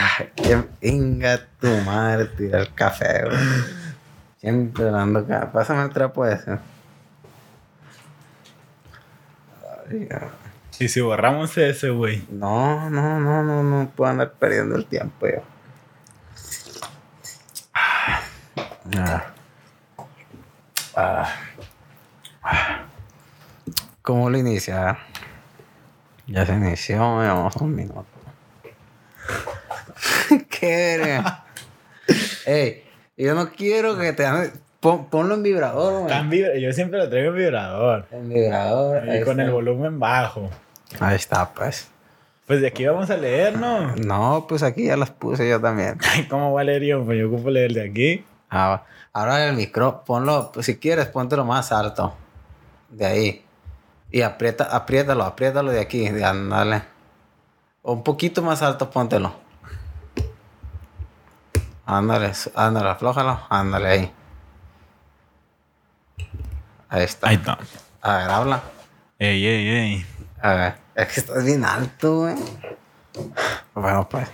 Ay, qué venga tu madre, tira el café, güey. Siempre dando acá. Pásame el trapo ese. Ay. Y si borramos ese, güey. No, no, no, no, no puedo andar perdiendo el tiempo yo. Ah. Ah. Ah. ¿Cómo lo inicia? Ya se inició, llevamos un minuto. ¿Qué verga? Ey, yo no quiero que te pon- ponlo en vibrador, güey. Yo siempre lo traigo en vibrador. En vibrador. Y con el volumen bajo. Ahí está, pues. Pues de aquí vamos a leer, ¿no? No, pues aquí ya las puse yo también. ¿cómo va a leer yo? Pues yo ocupo leer de aquí. Ah, ahora el micro, ponlo, pues, si quieres, póntelo más alto. De ahí. Y aprieta, apriétalo, apriétalo de aquí, de ándale. O un poquito más alto, póntelo. Ándale, ándale, aflójalo, ándale ahí. Ahí está. Ahí está. A ver, habla. Ey, ey, ey. A ver, es que estás bien alto, güey. Bueno, pues.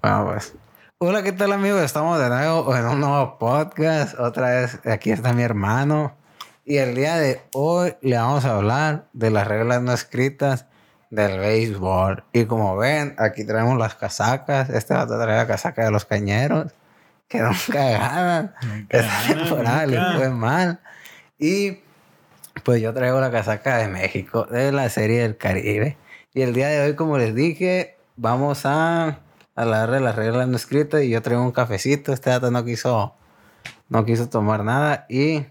Bueno, pues. Hola, ¿qué tal, amigos? Estamos de nuevo en un nuevo podcast. Otra vez, aquí está mi hermano. Y el día de hoy le vamos a hablar de las reglas no escritas del béisbol. Y como ven, aquí traemos las casacas. Este va a traer la casaca de los cañeros. Cagada. Nunca Esta gana, temporada le nunca. fue mal. Y pues yo traigo la casaca de México, de la serie del Caribe. Y el día de hoy, como les dije, vamos a hablar de las reglas no escritas. Y yo traigo un cafecito. Este dato no quiso, no quiso tomar nada. Y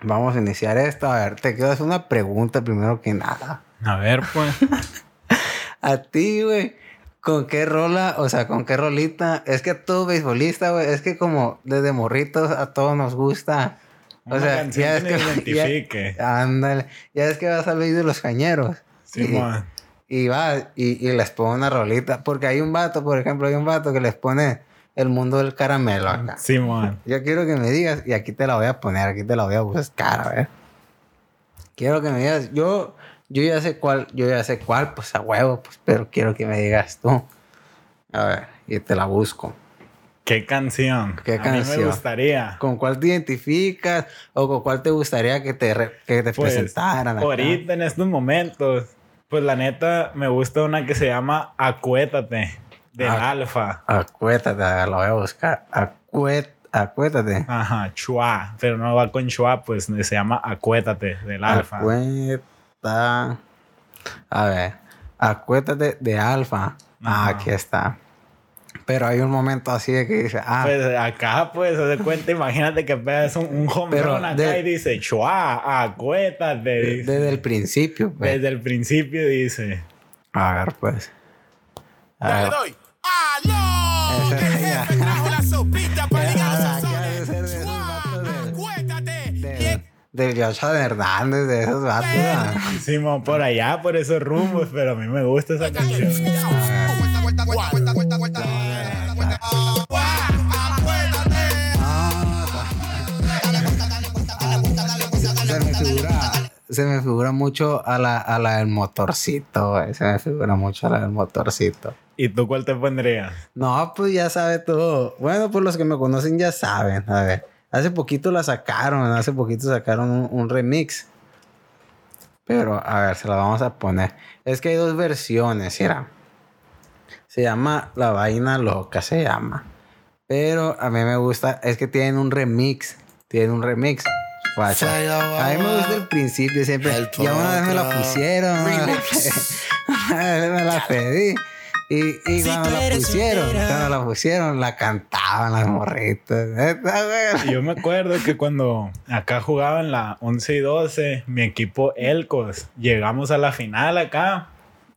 vamos a iniciar esto. A ver, te quiero hacer una pregunta primero que nada. A ver, pues. A ti, güey, ¿con qué rola, o sea, con qué rolita? Es que a todo beisbolista, güey, es que como desde morritos a todos nos gusta. O Una sea, ya es que identifique. ya- ándale. Ya es que vas al de los cañeros. Sí, y, man. y va y, y les pone una rolita. Porque hay un vato, por ejemplo, hay un vato que les pone el mundo del caramelo acá. Sí, man. Yo quiero que me digas, y aquí te la voy a poner, aquí te la voy a buscar, a ver. Quiero que me digas, yo, yo ya sé cuál, yo ya sé cuál, pues a huevo, pues, pero quiero que me digas tú. A ver, y te la busco. ¿Qué canción? ¿Qué a mí canción? me gustaría. ¿Con cuál te identificas o con cuál te gustaría que te, re- que te Pues, presentaran? acá? ahorita en estos momentos, pues la neta me gusta una que se llama Acuétate, del Ah. Alfa. Acuétate, a la voy a buscar. Acuét, acuétate. Ajá, Chua, pero no va con Chua, pues se llama Acuétate, del Alfa. A ver, acuétate de alfa. Ah, aquí está. Pero hay un momento así de que dice, ah, Pues acá, pues, se cuenta, imagínate que pegas un, un home Pero run acá de- y dice, chua, acuétate. dice. desde el principio, pues. Desde el principio dice. A ver, pues. A ver. le doy. ¡Aló! Esa- El jefe trajo la sopita para Del Joshua Hernández, de esos vatos. Hicimos por allá, por esos rumbos, pero a mí me gusta esa canción. Se me figura, se me figura mucho a la, a la del motorcito, güey. Se me figura mucho a la del motorcito. ¿Y tú cuál te pondrías? No, pues ya sabe todo. Bueno, pues los que me conocen ya saben. A ver, hace poquito la sacaron, hace poquito sacaron un, un remix. Pero, a ver, se la vamos a poner. Es que hay dos versiones, mira. Se llama La Vaina Loca, se llama. Pero a mí me gusta, es que tienen un remix. Tienen un remix. Guacha. A mí me gusta el principio siempre. Ya una vez me la pusieron. Una vez me la pedí. Y, y Si cuando la pusieron, cuando la pusieron, la cantaban las morritas. Y Yo me acuerdo que cuando acá jugaban la 11 y 12, mi equipo Elcos, llegamos a la final acá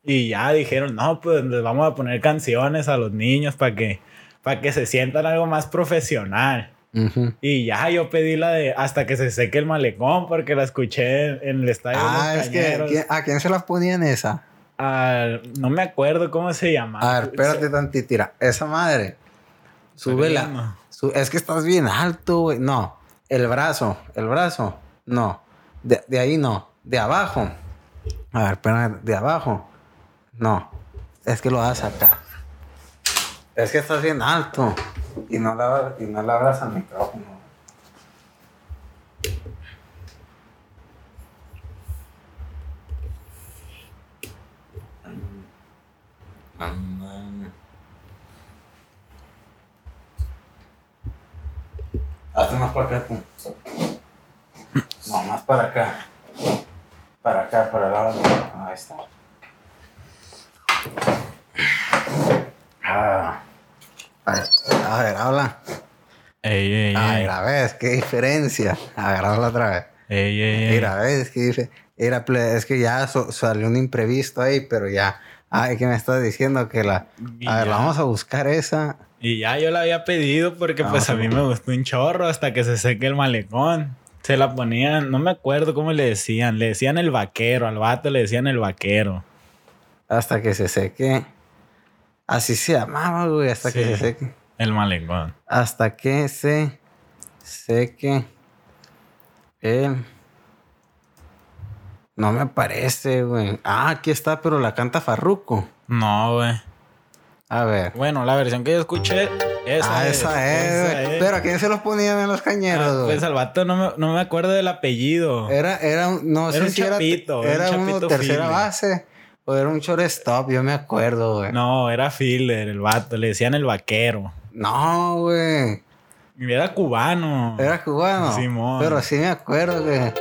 y ya dijeron, no, pues les vamos a poner canciones a los niños para que, para que se sientan algo más profesional. Y ya yo pedí la de hasta que se seque el malecón porque la escuché en, en el estadio. de Ah, los es que, Cañeros. ¿quién- ¿a quién se las ponían esa? Al- no me acuerdo cómo se llama. A ver, espérate tantito, tira. Esa madre. Súbela. Su- es que estás bien alto, güey. No. El brazo. El brazo. No. De, de ahí no. De abajo. A ver, espérame. De abajo. No. Es que lo vas a sacar. Es que estás bien alto. Y no la, y no la abras al micrófono. Hazte más para acá tú. No, más para acá. Para acá, para el lado. del micrófono. Ahí está. Ah. A ver, a ver, habla. Ey, ey, A ey. ver, a ver, qué diferencia. A ver, habla otra vez. Ey, ey, ey. Mira, ves que dice, era es que ya so- salió un imprevisto ahí, pero ya. Ay, que me estás diciendo que la. Y A ver, ya. vamos a buscar esa. Y ya yo la había pedido porque Ah, pues a mí me gustó un chorro hasta que se seque el malecón. Se la ponían, no me acuerdo cómo le decían, le decían el vaquero, al vato le decían el vaquero. Hasta que se seque. Así se llamaba, güey, hasta que se seque. El malecón. Hasta que se seque el. No me aparece, güey. Ah, aquí está, pero la canta Farruko. No, güey. A ver. Bueno, la versión que yo escuché, esa ah, es. esa es, esa güey. es. Pero ¿a quién se los ponían en los cañeros, Ah, güey? pues al vato no me, no me acuerdo del apellido. Era, era un, no Era sé un si chapito, era, un uno chapito tercera fielder. base o era un shortstop, yo me acuerdo, güey. No, No, era Fielder, el vato, le decían el vaquero. güey. Y Era cubano. Era cubano. Simón. Pero sí me acuerdo que.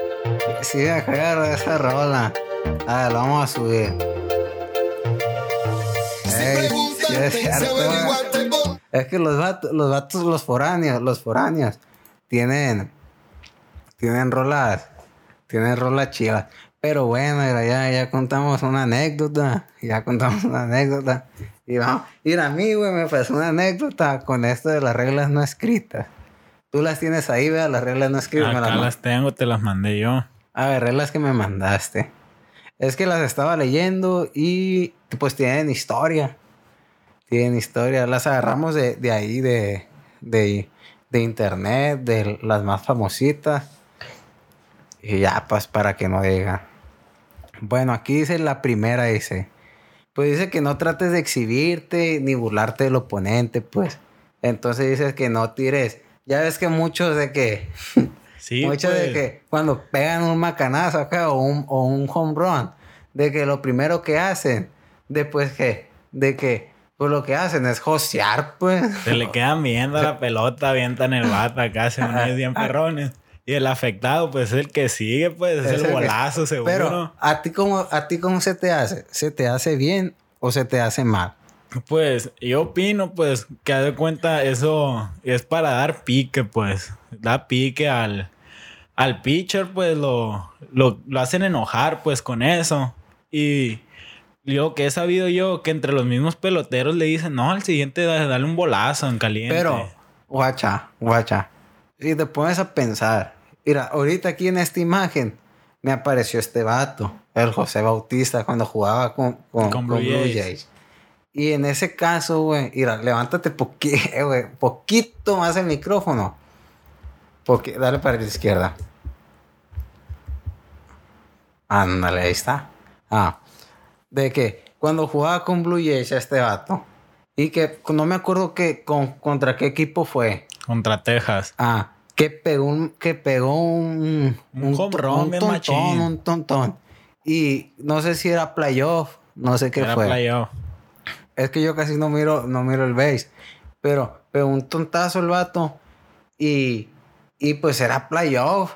Sí me acuerdo de esa rola. A ver, lo vamos a subir. Si Ey, sí es que los vatos, los vatos, los foráneos, los foráneos, tienen, tienen rolas, tienen rolas chivas. Pero bueno, ya, ya contamos una anécdota, ya contamos una anécdota. Y vamos, mira, a mí, güey, me pasó una anécdota con esto de las reglas no escritas. Tú las tienes ahí, vea, las reglas no me Acá las las tengo, te las mandé yo. a ver, reglas que me mandaste. Es que las estaba leyendo y pues tienen historia. Tienen historia. Las agarramos de, de ahí, de, de, de internet, de las más famositas. Y ya, pues para que no digan. Bueno, aquí dice la primera, dice. Pues dice que no trates de exhibirte ni burlarte del oponente, pues. Entonces dices que no tires. Ya ves que muchos de que Sí, Muchos de pues. que cuando pegan un macanazo acá o un, o un home run, de que lo primero que hacen, después que, de que, pues lo que hacen es josear, pues. Se le quedan viendo la pelota, avientan el bata acá, se unen bien perrones. Y el afectado, pues es el que sigue, pues es Es el el que- bolazo, seguro. Pero, ¿a ti, cómo, ¿a ti cómo se te hace? ¿Se te hace bien o se te hace mal? Pues yo opino, pues, que de cuenta, eso es para dar pique, pues. Da pique al, al pitcher, pues lo, lo, lo hacen enojar, pues, con eso. Y lo que he sabido yo, que entre los mismos peloteros le dicen, no, al siguiente da- dale un bolazo en caliente. Pero, guacha, guacha, si te pones a pensar, mira, ahorita aquí en esta imagen me apareció este vato, el José Bautista, cuando jugaba con, con, Con con Blue Blue, Jays. Jays. Y en ese caso, güey, mira, levántate güey, poquito más el micrófono. Porque, dale para la izquierda. Ándale, ahí está. Ah, de que cuando jugaba con Blue Jays este vato, y que no me acuerdo que con, contra qué equipo fue. Contra Texas. Ah, que pegó un, que pegó un, Un un bien tontón, machín. un tontón. Y no sé si era playoff, no sé qué Era fue. playoff. Es que yo casi no miro, no miro el base. Pero pegó un tontazo el vato. Y, y pues era playoff.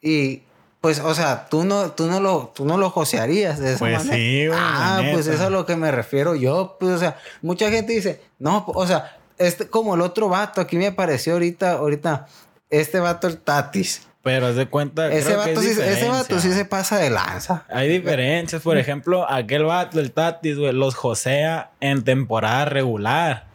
Y pues, o sea, tú no, tú no lo, tú no lo josearías de esa Pues manera. sí, güey, Ah, pues eso es a lo que me refiero yo. Pues, o sea, mucha gente dice, no, o sea, este, como el otro vato, aquí me apareció ahorita, ahorita, este vato, el Tatis. Pero haz de cuenta. Ese creo que vato, es sí, ese vato sí se pasa de lanza. Hay diferencias. Por ejemplo, aquel vato, el Tatis, güey, los josea en temporada regular.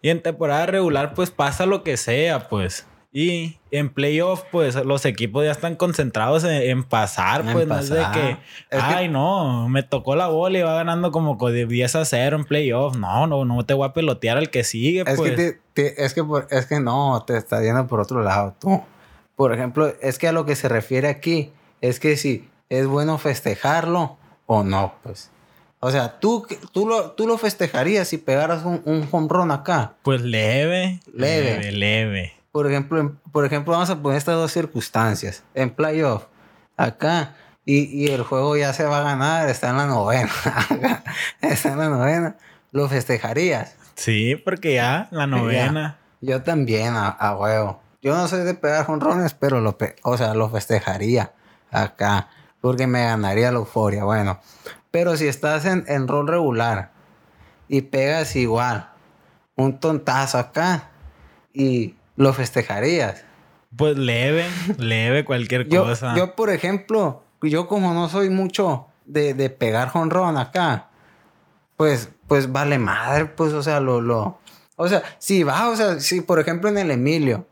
Y en temporada regular, pues pasa lo que sea, pues. Y en playoff, pues los equipos ya están concentrados en, en pasar, En pues no es de pasar. que, Es que- ay, no, me tocó la bola y va ganando como con 10 a 0 en playoff. No, no, no te voy a pelotear al que sigue, Es pues. que, te- te- es, que por- es que no, te está yendo por otro lado tú. Por ejemplo, es que a lo que se refiere aquí es que si es bueno festejarlo o no, pues. O sea, tú, tú, lo, tú lo festejarías si pegaras un, un home run acá. Pues leve. Leve. Leve, leve. Por ejemplo, por ejemplo, vamos a poner estas dos circunstancias. En playoff, acá, y, y el juego ya se va a ganar, está en la novena. acá, está en la novena. ¿Lo festejarías? Sí, porque ya la novena. Yo también, a, a huevo. Yo no soy de pegar jonrones, pero lo, o sea, lo festejaría acá, porque me ganaría la euforia. Bueno, pero si estás en, en rol regular y pegas igual un tontazo acá y lo festejarías. Pues leve, leve cualquier Yo, cosa. yo, por ejemplo, yo como no soy mucho de, de pegar jonrón acá, pues, pues vale madre, pues, o sea, lo, lo, o sea, si va, o sea, si por ejemplo en el Emilio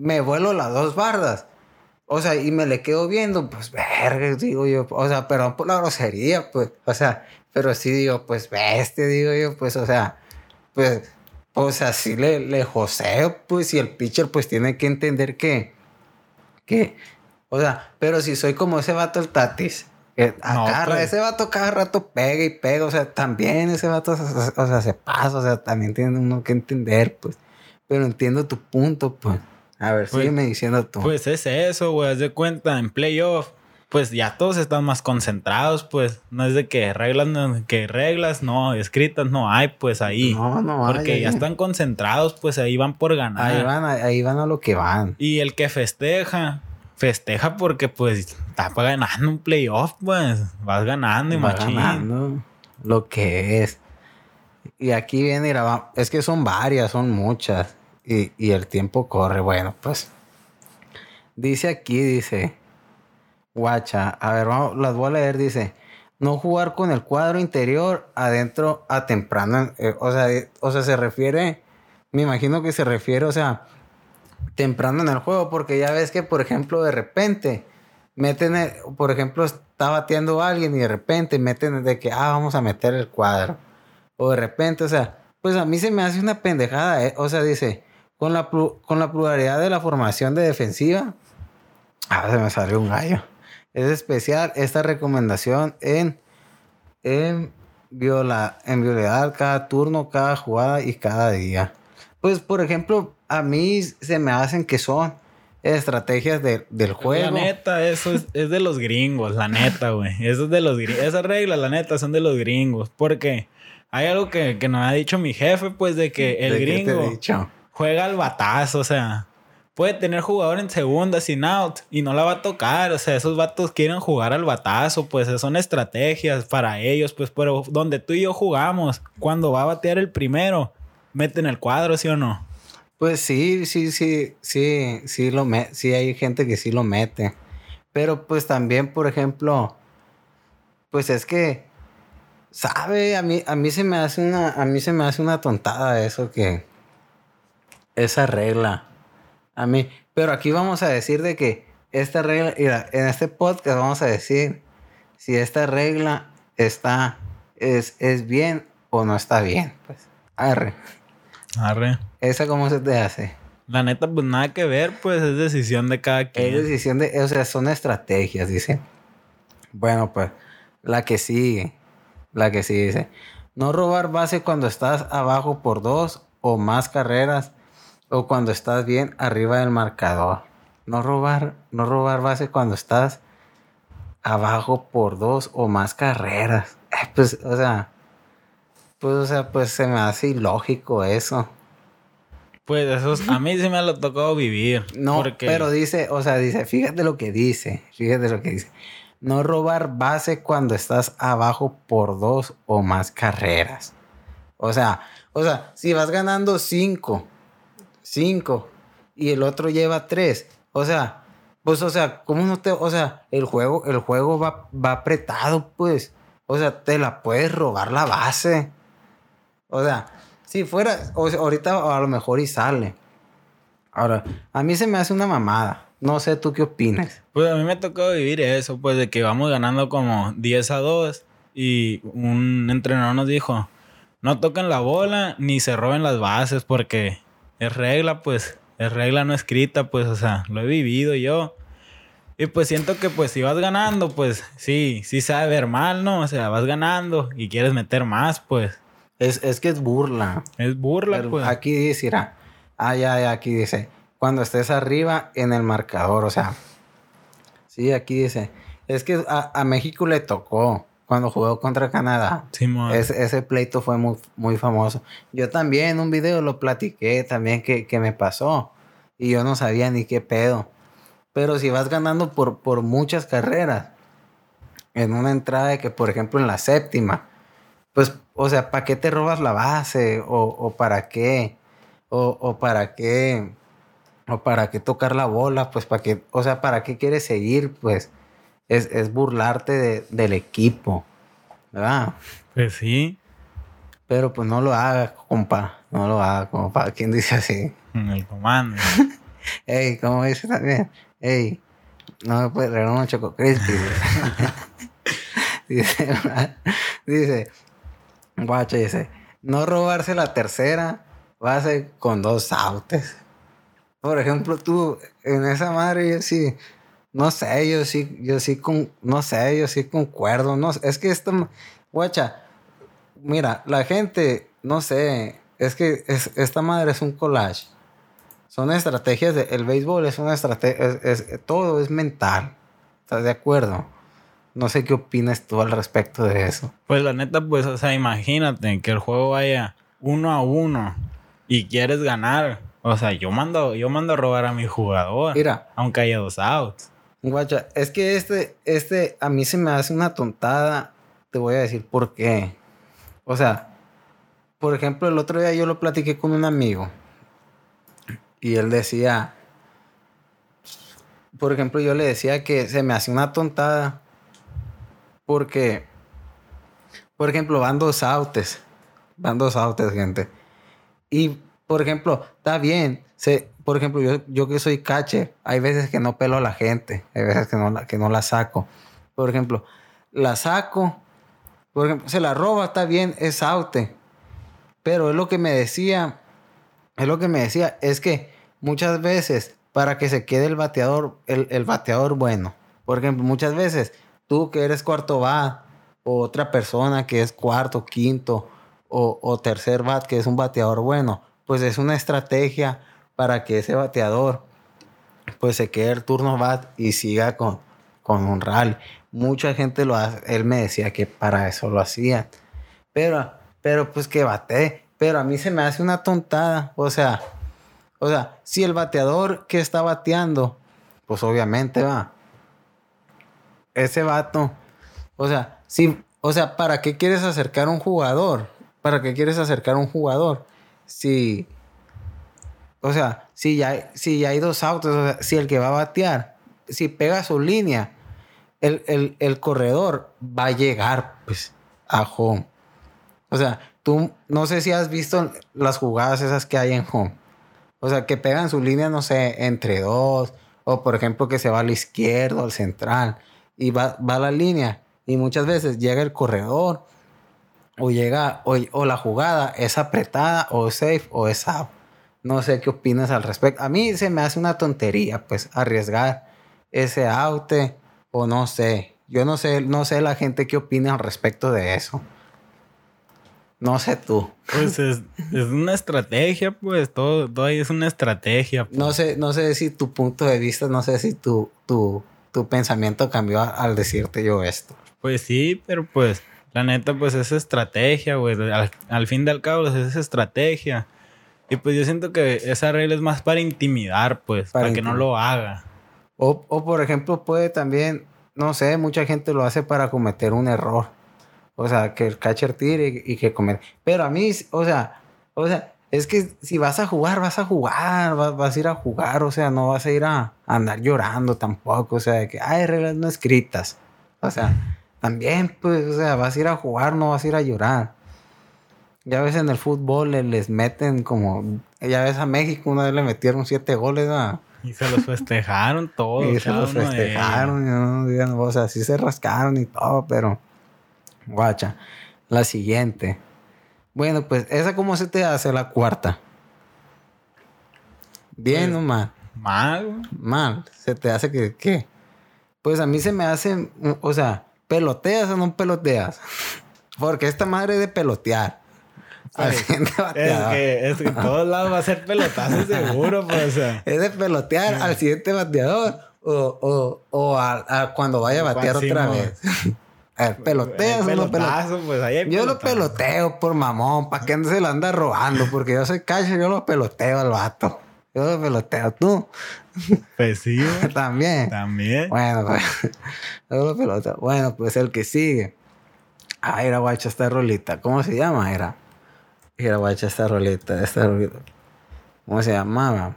me vuelo las dos bardas, o sea, y me le quedo viendo, pues, verga, digo yo, o sea, perdón por la grosería, pues, o sea, pero sí digo, pues, bestia, digo yo, pues, o sea, pues, o sea, sí le, le joseo, pues, y el pitcher, pues, tiene que entender que, que, o sea, pero si soy como ese vato el Tatis, que a No, cada- pues. ese vato cada rato pega y pega, o sea, también ese vato, o sea, se pasa, o sea, también tiene uno que entender, pues, pero entiendo tu punto, pues. A ver, Pues- sígueme diciendo tú. Pues es eso, güey. Haz de cuenta, en playoff, pues ya todos están más concentrados, pues. No es de que reglas, no- que reglas, no, escritas no hay, pues ahí. no, no, Porque ay, ya están concentrados, pues ahí van por ganar. Ahí van, a- ahí van a lo que van. Y el que festeja, festeja porque pues está ganando un playoff, pues. Vas ganando y Va machín. ganando lo que es. Y aquí viene y la va- Es que son varias, son muchas. Y, y el tiempo corre. Bueno, pues. Dice aquí, dice. Guacha. A ver, vamos, las voy a leer. Dice. No jugar con el cuadro interior adentro a temprano. eh, o, sea, eh, o sea, se refiere. Me imagino que se refiere, o sea, temprano en el juego. Porque ya ves que, por ejemplo, de repente meten, el- por ejemplo, está bateando alguien y de repente meten de que, ah, vamos a meter el cuadro. O de repente, o sea, pues a mí se me hace una pendejada, ¿eh? O sea, dice, con la, con la pluralidad de la formación de defensiva, ah, se me salió un gallo. Es especial esta recomendación en, en, viola, en violar cada turno, cada jugada y cada día. Pues, por ejemplo, a mí se me hacen que son estrategias de- del juego. La neta, eso es, es de los gringos, la neta, güey. Eso es de los gringos. Esas reglas, la neta, son de los gringos. Porque hay algo que, que nos ha dicho mi jefe, pues, de que el ¿De qué te he gringo dicho? Juega al batazo, o sea, puede tener jugador en segunda sin out y no la va a tocar, o sea, esos vatos quieren jugar al batazo, pues son estrategias para ellos, pues, pero donde tú y yo jugamos, cuando va a batear el primero, meten el cuadro, ¿sí o no? Pues sí, sí, sí, sí, sí lo me, sí hay gente que sí lo mete. Pero pues también, por ejemplo, pues es que, sabe, a mí, a mí se me hace una, a mí se me hace una tontada eso que, esa regla. A mí, pero aquí vamos a decir de que esta regla, mira, en este podcast vamos a decir si esta regla está, es, es bien o no está bien. Pues, arre. Arre. ¿Esa cómo se te hace? La neta, pues nada que ver, pues es decisión de cada Es quien. decisión de, o sea, son estrategias, dice. Bueno, pues, la que sigue. La que sigue dice. No robar base cuando estás abajo por dos o más carreras o cuando estás bien arriba del marcador. No robar, no robar base cuando estás abajo por dos o más carreras. Eh, Pues, o sea, pues, o sea, pues se me hace ilógico eso. Pues eso, es- a mí sí me lo tocó vivir. No, porque pero dice, o sea, dice, fíjate lo que dice, fíjate lo que dice. No robar base cuando estás abajo por dos o más carreras. O sea, o sea, si vas ganando cinco, cinco, y el otro lleva tres, o sea, pues, o sea, ¿cómo no te, o sea, el juego, el juego va, va apretado, pues, o sea, te la puedes robar la base. O sea, si fuera, o ahorita a lo mejor y sale. Ahora, a mí se me hace una mamada. No sé tú qué opinas. Pues a mí me tocó vivir eso, pues de que vamos ganando como 10 a 2 y un entrenador nos dijo, no toquen la bola ni se roben las bases porque es regla, pues, es regla no escrita, pues, o sea, lo he vivido yo. Y pues siento que pues si vas ganando, pues sí, sí sabe ver mal, ¿no? O sea, vas ganando y quieres meter más, pues. Es, es que es burla. Es burla, Pero pues. Aquí dice, mira, ah, ya, ya, aquí dice, cuando estés arriba en el marcador, o sea, sí, aquí dice, es que a, a México le tocó cuando jugó contra Canadá. Ese, ese pleito fue muy, muy famoso. Yo también en un video lo platiqué también que, que me pasó y yo no sabía ni qué pedo. Pero si vas ganando por, por muchas carreras, en una entrada de que, por ejemplo, en la séptima, pues, o sea, ¿para qué te robas la base? ¿O, o para qué? O, o para qué? ¿O para qué tocar la bola? Pues, ¿para qué? O sea, ¿para qué quieres seguir? Pues, es, es burlarte de- del equipo, ¿verdad? Pues sí. Pero pues no lo haga, compa. No lo haga, compa. ¿Quién dice así? En el comando. Ey, ¿cómo dice también? Ey, no me puedes regalar un choco crispy. dice, dice, guacho, dice, no robarse la tercera va a ser con dos autes. Por ejemplo, tú, en esa madre, yo sí, no sé, yo sí, yo sí, con, no sé, yo sí concuerdo. No, es que esto, guacha, mira, la gente, no sé, es que es- esta madre es un collage. Son estrategias, de, el béisbol es una estrategia, es, es- todo es mental. ¿Estás de acuerdo? No sé qué opinas tú al respecto de eso. Pues la neta, pues, o sea, imagínate que el juego vaya uno a uno y quieres ganar. O sea, yo mando, yo mando a robar a mi jugador. Mira, Aunque haya dos outs. Guacha, es que este, este, a mí se me hace una tontada. Te voy a decir por qué. O sea, por ejemplo, el otro día yo lo platiqué con un amigo. Y él decía, por ejemplo, yo le decía que se me hace una tontada porque, por ejemplo, van dos autes, van dos autes, gente. Y, por ejemplo, está bien, se, por ejemplo, yo, yo que soy catcher, hay veces que no pelo a la gente, hay veces que no, la- que no la saco. Por ejemplo, la saco, por ejemplo, se la roba, está bien, es aute. Pero es lo que me decía, es lo que me decía, es que muchas veces para que se quede el bateador, el, el bateador bueno, por ejemplo, muchas veces tú que eres cuarto bat o otra persona que es cuarto, quinto o, o tercer bat que es un bateador bueno, pues es una estrategia para que ese bateador pues se quede el turno bat y siga con, con un rally. Mucha gente lo hace, él me decía que para eso lo hacían. Pero, pero pues que bate. Pero a mí se me hace una tontada. O sea, o sea, si el bateador que está bateando, pues obviamente va. Ese vato. O sea, si, o sea, ¿para qué quieres acercar a un jugador? ¿Para qué quieres acercar a un jugador? Si, o sea, si ya, si ya hay dos autos, o sea, si el que va a batear, si pega su línea, el, el- el corredor va a llegar, pues, a home. O sea, tú no sé si has visto las jugadas esas que hay en home. O sea, que pegan su línea, no sé, entre dos. O por ejemplo, que se va al izquierdo, al central. Y va, va la línea. Y muchas veces llega el corredor. O llega, o, o la jugada es apretada, o es safe, o es out. No sé qué opinas al respecto. A mí se me hace una tontería, pues, arriesgar ese aute. O no sé. Yo no sé, no sé la gente qué opina al respecto de eso. No sé tú. Pues es, es una estrategia, pues. Todo, todo ahí es una estrategia. pues. No sé, no sé si tu punto de vista, no sé si tu, tu, tu pensamiento cambió al decirte yo esto. Pues sí, pero pues, la neta, pues es estrategia, güey. Al, al fin y al cabo, pues, es estrategia. Y pues yo siento que esa regla es más para intimidar, pues, Para para, que no lo haga. O, o por ejemplo, puede también, no sé, mucha gente lo hace para cometer un error. O sea, que el catcher tire y, y que comete. Pero a mí, o sea, o sea, es que si vas a jugar, vas a jugar, vas, vas a ir a jugar, o sea, no vas a ir a, a andar llorando tampoco, o sea, de que hay reglas no escritas. O sea, también, pues, o sea, vas a ir a jugar, no vas a ir a llorar. Ya ves en el fútbol le- les meten como, ya ves a México una vez le metieron siete goles a... Y se los festejaron todos. Y se los de festejaron, no o sea, sí se rascaron y todo, pero. Guacha. La siguiente. Bueno, pues, ¿esa cómo se te hace la cuarta? ¿Bien Pues- o mal? Mal. Mal. ¿Se te hace que qué? pues a mí se me hace, o sea, ¿peloteas o no peloteas? Porque esta madre es de pelotear. Al siguiente Es bateador. que, es que en todos lados va a ser pelotazo seguro, pues, o sea. Es de pelotear al siguiente bateador o, o, o a, a cuando vaya a batear Sí, otra vez. ¿Peloteas o no peloteas? pelotazo, pues ahí hay Yo lo peloteo por mamón, ¿para qué se lo anda robando? Porque yo soy catcher, yo lo peloteo al vato. Yo lo peloteo, tú Pues sí, también. También. Bueno, pues, yo lo peloteo. Bueno, pues el que sigue. Ah, era guacha esta rolita. ¿Cómo se llama? Era. Era guacha esta rolita, esta rolita. ¿Cómo se llamaba?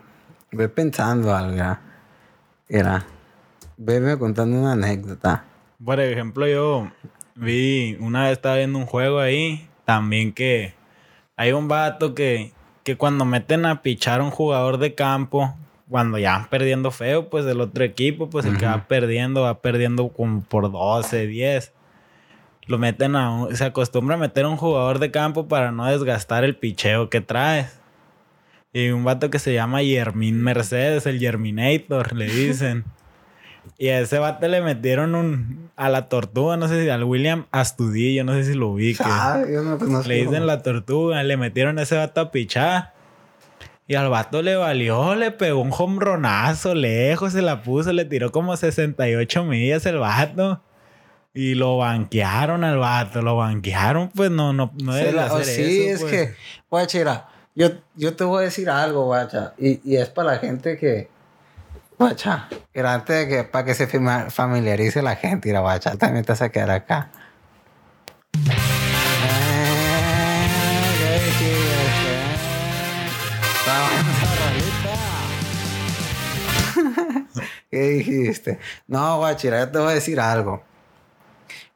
Ve pensando algo. Era. Era. Veme contando una anécdota. Por ejemplo, yo vi, una vez estaba viendo un juego ahí, también que hay un vato que, que cuando meten a pichar a un jugador de campo, cuando ya van perdiendo feo, pues el otro equipo, pues el que va perdiendo, va perdiendo como por 12, 10. Lo meten a un- se acostumbra a meter a un jugador de campo para no desgastar el picheo que traes. Y un vato que se llama Yermin Mercedes, el Germinator, le dicen. Y a ese vato le metieron un. A la tortuga, no sé si. Al William Astudillo, no sé si lo ubique. Ah, yo no, pues no Le dicen la tortuga, le metieron a ese vato a pichar. Y al vato le valió, le pegó un hombronazo lejos, se la puso, le tiró como 68 millas el vato. Y lo banquearon al vato, lo banquearon, pues no, no, no debe de la- sí, eso, es pues. que, guacha, mira, yo, yo te voy a decir algo, guacha, y, y es para la gente que, guacha, antes de que, para que se familiarice la gente, mira, guacha, también te a quedar acá. ¿Qué dijiste? No, guachira, yo te voy a decir algo.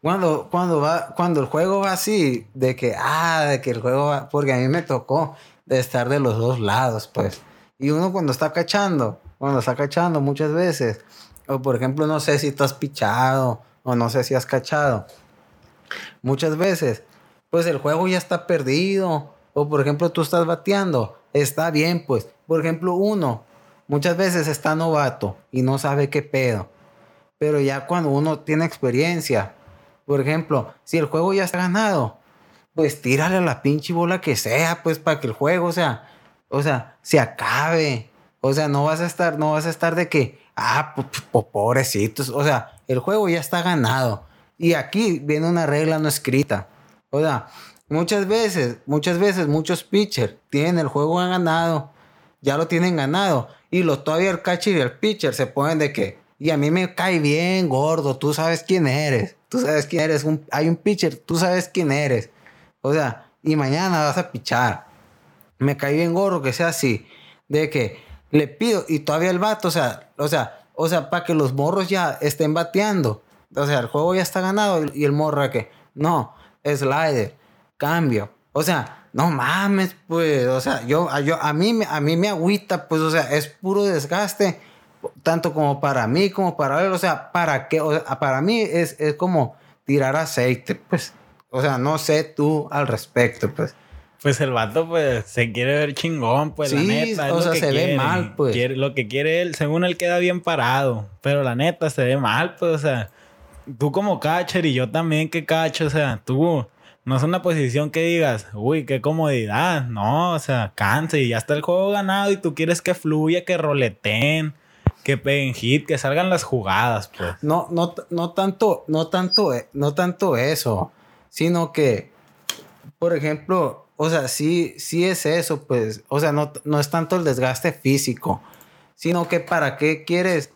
Cuando, cuando, va, cuando el juego va así, de que, ah, de que el juego va, porque a mí me tocó de estar de los dos lados, pues. Y uno cuando está cachando, cuando está cachando muchas veces, o por ejemplo, no sé si has pichado, o no sé si has cachado, muchas veces, pues el juego ya está perdido, o por ejemplo, tú estás bateando, está bien, pues. Por ejemplo, uno, muchas veces está novato y no sabe qué pedo. Pero ya cuando uno tiene experiencia, por ejemplo, si el juego ya está ganado, pues tírale a la pinche bola que sea, pues para que el juego, sea, o sea, se acabe. O sea, no vas a estar, no vas a estar de que, ah, po- po- pobrecitos. O sea, el juego ya está ganado. Y aquí viene una regla no escrita. O sea, muchas veces, muchas veces, muchos pitchers tienen el juego ganado, ya lo tienen ganado. Y lo todavía el catcher y el pitcher se ponen de que, y a mí me cae bien, gordo, tú sabes quién eres. Tú sabes quién eres. Hay un pitcher, tú sabes quién eres. O sea, y mañana vas a pichar. Me cae bien gordo que sea así. De que le pido, y todavía el vato, o sea, o sea, o sea, para que los morros ya estén bateando. O sea, el juego ya está ganado y el morro que, no, slider, cambio. O sea, no mames, pues, o sea, yo, yo, a mí, a mí me agüita, pues, o sea, es puro desgaste, tanto como para mí como para él, o sea, para qué, o sea, para mí es, es como tirar aceite, pues, o sea, no sé tú al respecto, pues. Pues el vato, pues, se quiere ver chingón, pues, la neta. es o lo sea, que se ve quiere. mal, pues. Quiere- lo que quiere él, según él, queda bien parado. Pero la neta, se ve mal, pues, o sea, tú como catcher y yo también que cacho, o sea, tú no es una posición que digas, uy, qué comodidad. No, o sea, canse y ya está el juego ganado y tú quieres que fluya, que roleten, que peguen hit, que salgan las jugadas, pues. No, no, no tanto, no tanto, eh, no tanto eso, sino que, por ejemplo, o sea, sí, sí es eso, pues, o sea, no, no es tanto el desgaste físico, sino que para qué quieres,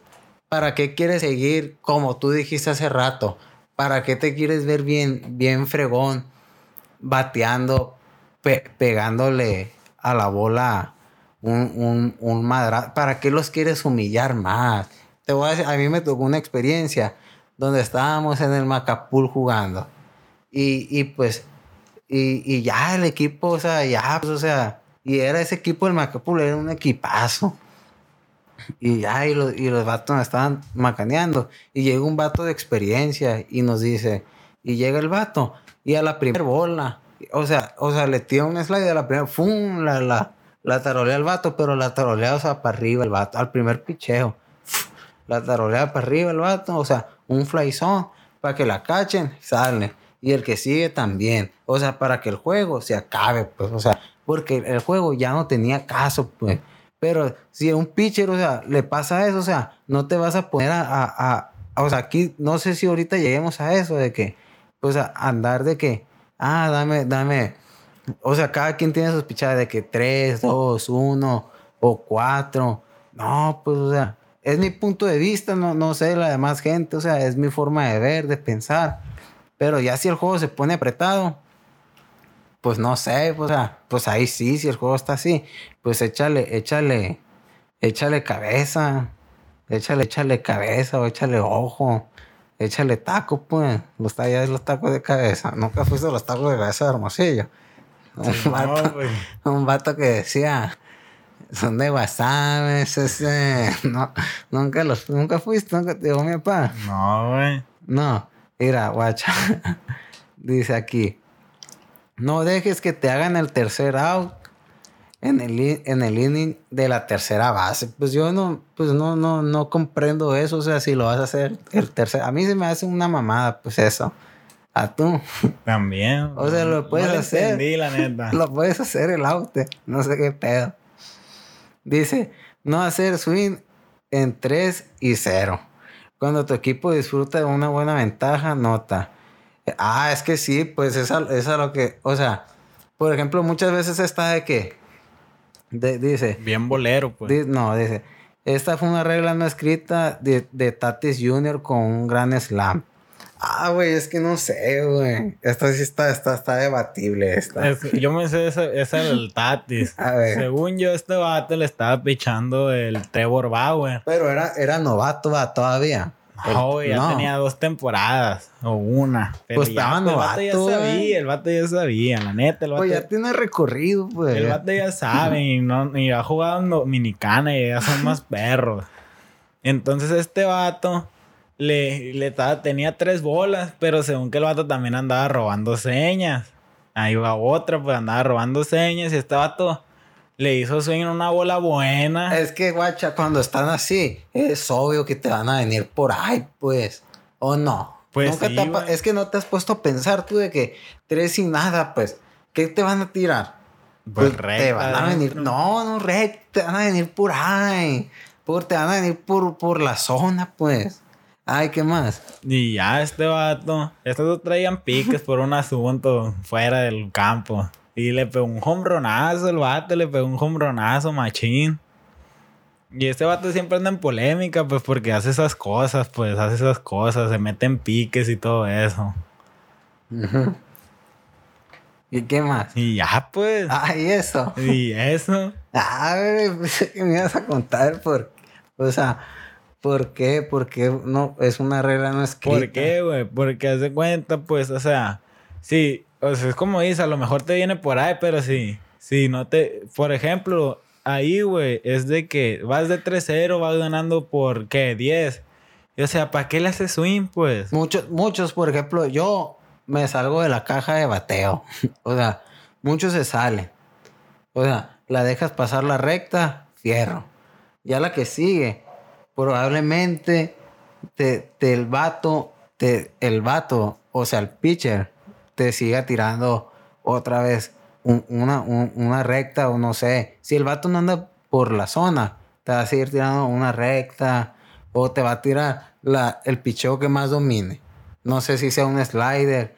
para qué quieres seguir, como tú dijiste hace rato, para qué te quieres ver bien, bien fregón, bateando, pe- pegándole a la bola un, un, un madra- ¿Para qué los quieres humillar más? Te voy a decir, a mí me tocó una experiencia donde estábamos en el Macapul jugando. Y, y pues, y, y ya el equipo, o sea, ya, pues, o sea, y era ese equipo del Macapul, era un equipazo. Y ya, y los, y los vatos nos estaban macaneando. Y llega un vato de experiencia y nos dice, y llega el vato, y a la primera bola, o sea, o sea, le tira un slide a la primera, ¡fum! La, la, la tarolea al vato, pero la tarolea, o sea, para arriba el vato, al primer picheo. la tarolea para arriba el vato, o sea, un flyzone para que la cachen, sale. Y el que sigue también. O sea, para que el juego se acabe, pues, o sea, porque el juego ya no tenía caso, pues. Pero si a un pitcher, o sea, le pasa eso, o sea, no te vas a poner a, a- o sea, aquí no sé si ahorita lleguemos a eso de que, pues, a andar de que, ah, dame, dame, o sea, cada quien tiene sus pichadas de que 3, 2, 1 o 4. No, pues, o sea, es mi punto de vista, no, no sé la demás gente, o sea, es mi forma de ver, de pensar. Pero ya si el juego se pone apretado, pues no sé, pues, o sea, pues ahí sí, si el juego está así, pues échale, échale, échale cabeza, échale, échale cabeza o échale ojo, échale taco, pues, los tallas los tacos de cabeza. Nunca fuiste a los tacos de cabeza de Hermosillo. Un, No, vato, un vato que decía, son de wasabi, ese, no, nunca los, nunca fuiste, nunca te dijo mi papá. No, güey. No, mira, guacha. Dice aquí. No dejes que te hagan el tercer out en el, en el inning de la tercera base. Pues yo no, pues no, no, no comprendo eso. O sea, si lo vas a hacer el tercer. A mí se me hace una mamada, pues eso. A tú. También. O sea, lo puedes no hacer. entendí, la neta. Lo puedes hacer el out. No sé qué pedo. Dice, no hacer swing en 3 y 0. Cuando tu equipo disfruta de una buena ventaja, nota. Ah, es que sí, pues esa es lo que, o sea, por ejemplo, muchas veces está de que, de- dice, Bien bolero, pues. di- no, dice, esta fue una regla no escrita de, de Tatis Jr. con un gran slam. Ah, güey, es que no sé, güey. Esta sí está, está, está debatible esta. Es que yo me sé ese, ese del Tatis. A ver. Según yo, este vato le estaba pichando el Trevor Bauer. Pero era, era novato va, todavía. No, güey, ya no. tenía dos temporadas o una. Pero Pues ya, estaba pues, el vato ya sabía, el vato ya sabía, la neta, el vato, Pues ya tiene recorrido, pues. el vato ya sabe y, no, y ha jugado en Dominicana y ya son más perros. Entonces este vato le, le tenía tres bolas, pero según que el vato también andaba robando señas. Ahí va otra, pues andaba robando señas y este vato le hizo swing una bola buena. Es que, guacha, cuando están así, es obvio que te van a venir por ahí, pues. ¿O no? Pues Nunca sí, te ha es que no te has puesto a pensar tú de que tres sin nada, pues. ¿Qué te van a tirar? Pues te recta van a venir. No, no, recta, te van a venir por ahí. Por, te van a venir por, por la zona, pues. Ay, ¿qué más? Y ya este vato, estos dos traían piques por un asunto fuera del campo. Y le pegó un hombronazo, el vato le pegó un hombronazo, machín. Y este vato siempre anda en polémica, pues porque hace esas cosas, pues hace esas cosas, se mete en piques y todo eso. ¿Y qué más? Y ya, pues. Ay, eso. Y eso. Ah, que me ibas a contar por, o sea, ¿por qué? Porque no es una regla no escrita. ¿Por qué, güey? Porque haz de cuenta, pues, o sea, sí, o sea, es como dice, a lo mejor te viene por ahí, pero sí, sí, no te, por ejemplo, ahí, güey, es de que vas de 3-0, vas ganando por, ¿qué? 10. Y, o sea, ¿para qué le haces swing, pues? Muchos, muchos, por ejemplo, yo me salgo de la caja de bateo. o sea, muchos se salen. O sea, la dejas pasar la recta, fierro. Ya la que sigue, probablemente te, te el vato, te, el vato, o sea, el pitcher, te siga tirando otra vez un- una, un- una recta o no sé. Si el vato no anda por la zona, te va a seguir tirando una recta o te va a tirar la, el picheo que más domine. No sé si sea un slider,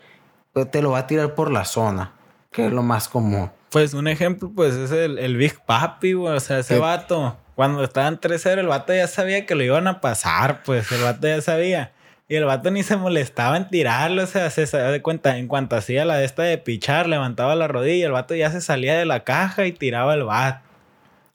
pero te lo va a tirar por la zona, que es lo más común. Pues un ejemplo, pues, es el, el Big Papi, güey, o sea, ese ¿Qué? vato, cuando estaban 3-0, el vato ya sabía que lo iban a pasar, pues, el vato ya sabía. Y el vato ni se molestaba en tirarlo, o sea, se da de cuenta, en cuanto hacía la de esta de pichar, levantaba la rodilla, el vato ya se salía de la caja y tiraba el bat.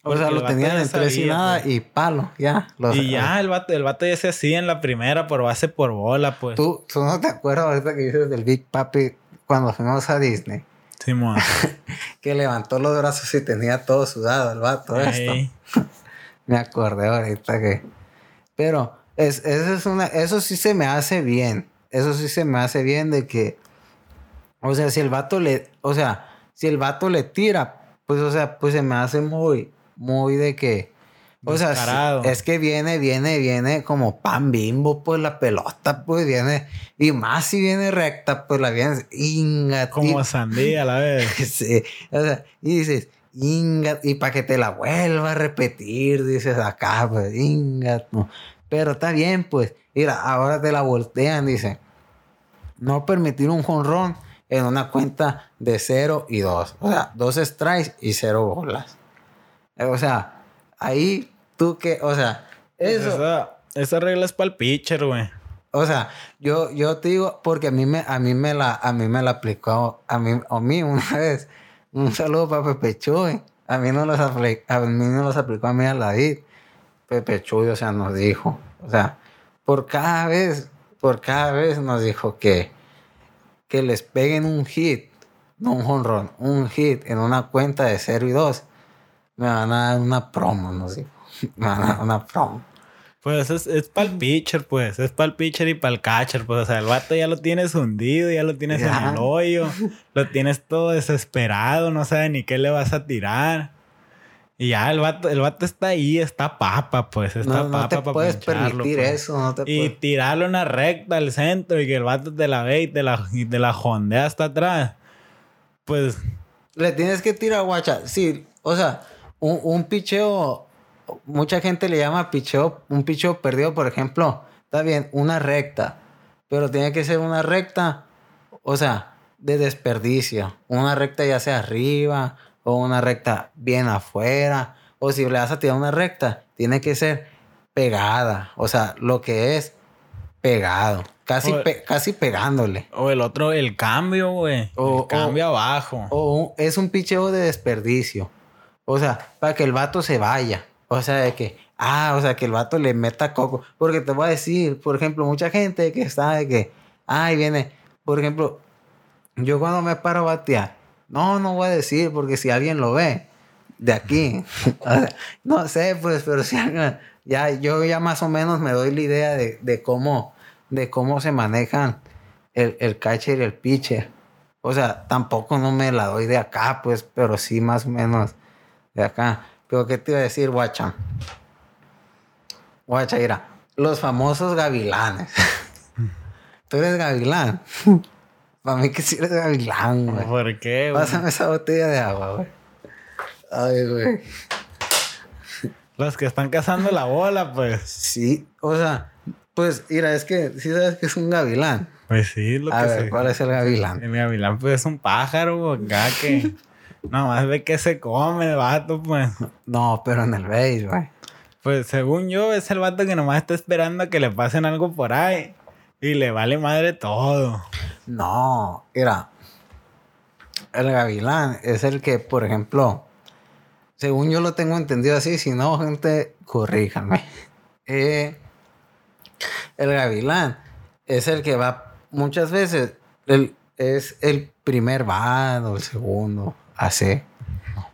O sea, lo tenían en tres y nada pues. y palo, ya. Y ya el vato, el vato ya se hacía en la primera por base por bola, pues. ¿Tú, tú no te acuerdas ahorita que dices del Big Papi cuando fuimos a Disney? Simón. Que levantó los brazos y tenía todo sudado el vato esto. Me acordé ahorita que. Pero es, eso es una. Eso sí se me hace bien. Eso sí se me hace bien de que. O sea, si el vato le. O sea, si el vato le tira, pues, o sea, pues se me hace muy. Muy de que. O sea, es que viene, viene, viene como pan bimbo, pues la pelota, pues viene. Y más si viene recta, pues la viene. Inga, Como sandía a la vez. Sí, o sea, y dices, inga, y para que te la vuelva a repetir, dices acá, pues, inga, no. Pero está bien, pues, mira, ahora te la voltean, dice, no permitir un jonrón en una cuenta de 0 y 2. O sea, dos strikes y cero bolas. Eh, O sea, ahí tú que, o sea, eso. Esa, esa regla es para el pitcher, güey. O sea, yo, yo te digo, porque a mí me, a mí me la, a mí me la aplicó, a mí, a mí una vez, un saludo para Pepe Chuy. A mí no los aplicó, a mí no los aplicó a mí a David. Pepe Chuy, o sea, nos dijo, o sea, por cada vez, por cada vez nos dijo que, que les peguen un hit, no un jonrón, un hit en una cuenta de 0 y 2, me van a dar una promo, nos dijo. Me van a dar una promo. Pues es, es para el pitcher, pues. Es para el pitcher y para el catcher. Pues, o sea, el vato ya lo tienes hundido, ya lo tienes Ya. en el hoyo. lo tienes todo desesperado, no sabe ni qué le vas a tirar. Y ya el vato, el vato está ahí, está papa, pues. Está No, no papa te pa' puedes pincharlo, permitir pues. eso, no te Y puedes- tirarle una recta al centro y que el vato te la ve y te la, y te la jondea hasta atrás. Pues Le tienes que tirar guacha. Sí, o sea, un, un picheo, mucha gente le llama picheo, un picheo perdido, por ejemplo, está bien, una recta, pero tiene que ser una recta, o sea, de desperdicio. Una recta ya sea arriba o una recta bien afuera, o si le vas a tirar una recta, tiene que ser pegada, o sea, lo que es pegado, casi, O- pe- casi pegándole. O el otro, el cambio, güey. O- el cambio abajo. O un- es un picheo de desperdicio. O sea, para que el vato se vaya. O sea, de que, ah, o sea, que el vato le meta coco. Porque te voy a decir, por ejemplo, mucha gente que está de que, ay, viene, por ejemplo, yo cuando me paro a batear, no, no voy a decir, porque si alguien lo ve de aquí, o sea, no sé, pues, pero si alguien- ya, yo ya más o menos me doy la idea de, de cómo, de cómo se manejan el, el catcher y el pitcher. O sea, tampoco no me la doy de acá, pues, pero sí más o menos de acá. Pero, ¿qué te iba a decir, guacha? Guacha, mira, los famosos gavilanes. Tú eres gavilán. Para mí que sí eres gavilán, güey. ¿Por qué, güey? Pásame esa botella de agua, güey. Ay, güey. Los que están cazando la bola, pues. Sí, o sea, pues, mira, es que sí sabes que es un gavilán. Pues sí, lo A que ver. ¿cuál es el gavilán? El gavilán, pues es un pájaro, acá que. Nomás ve que se come el vato, pues. No, pero en el base, güey. Pues según yo, es el vato que nomás está esperando a que le pasen algo por ahí. Y le vale madre todo. No, mira, el gavilán es el que, por ejemplo, según yo lo tengo entendido así, si no, gente, corríjanme. Eh, el gavilán es el que va muchas veces, el- es el primer bat o el segundo, así.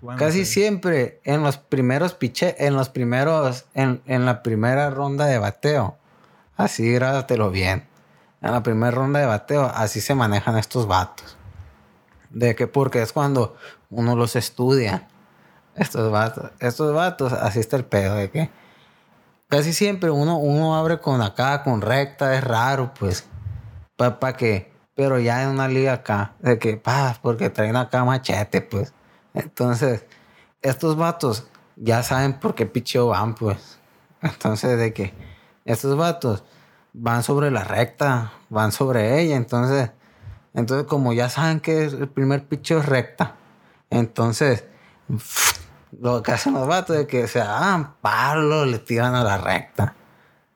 Bueno, Casi sí. siempre en los primeros piche, en los primeros, en, en la primera ronda de bateo, así grádatelo bien. En la primera ronda de bateo, así se manejan estos vatos. De que porque es cuando uno los estudia. Estos vatos, estos vatos, así está el pedo de que casi siempre uno, uno abre con acá, con recta, es raro, pues. ¿Para pa qué? Pero ya en una liga acá, de que, pa, porque traen acá machete, pues. Entonces, estos vatos ya saben por qué picheo van, pues. Entonces, de que estos vatos van sobre la recta, van sobre ella. Entonces, entonces como ya saben que el primer picheo es recta, entonces lo que hacen los vatos es que se dan palo, le tiran a la recta.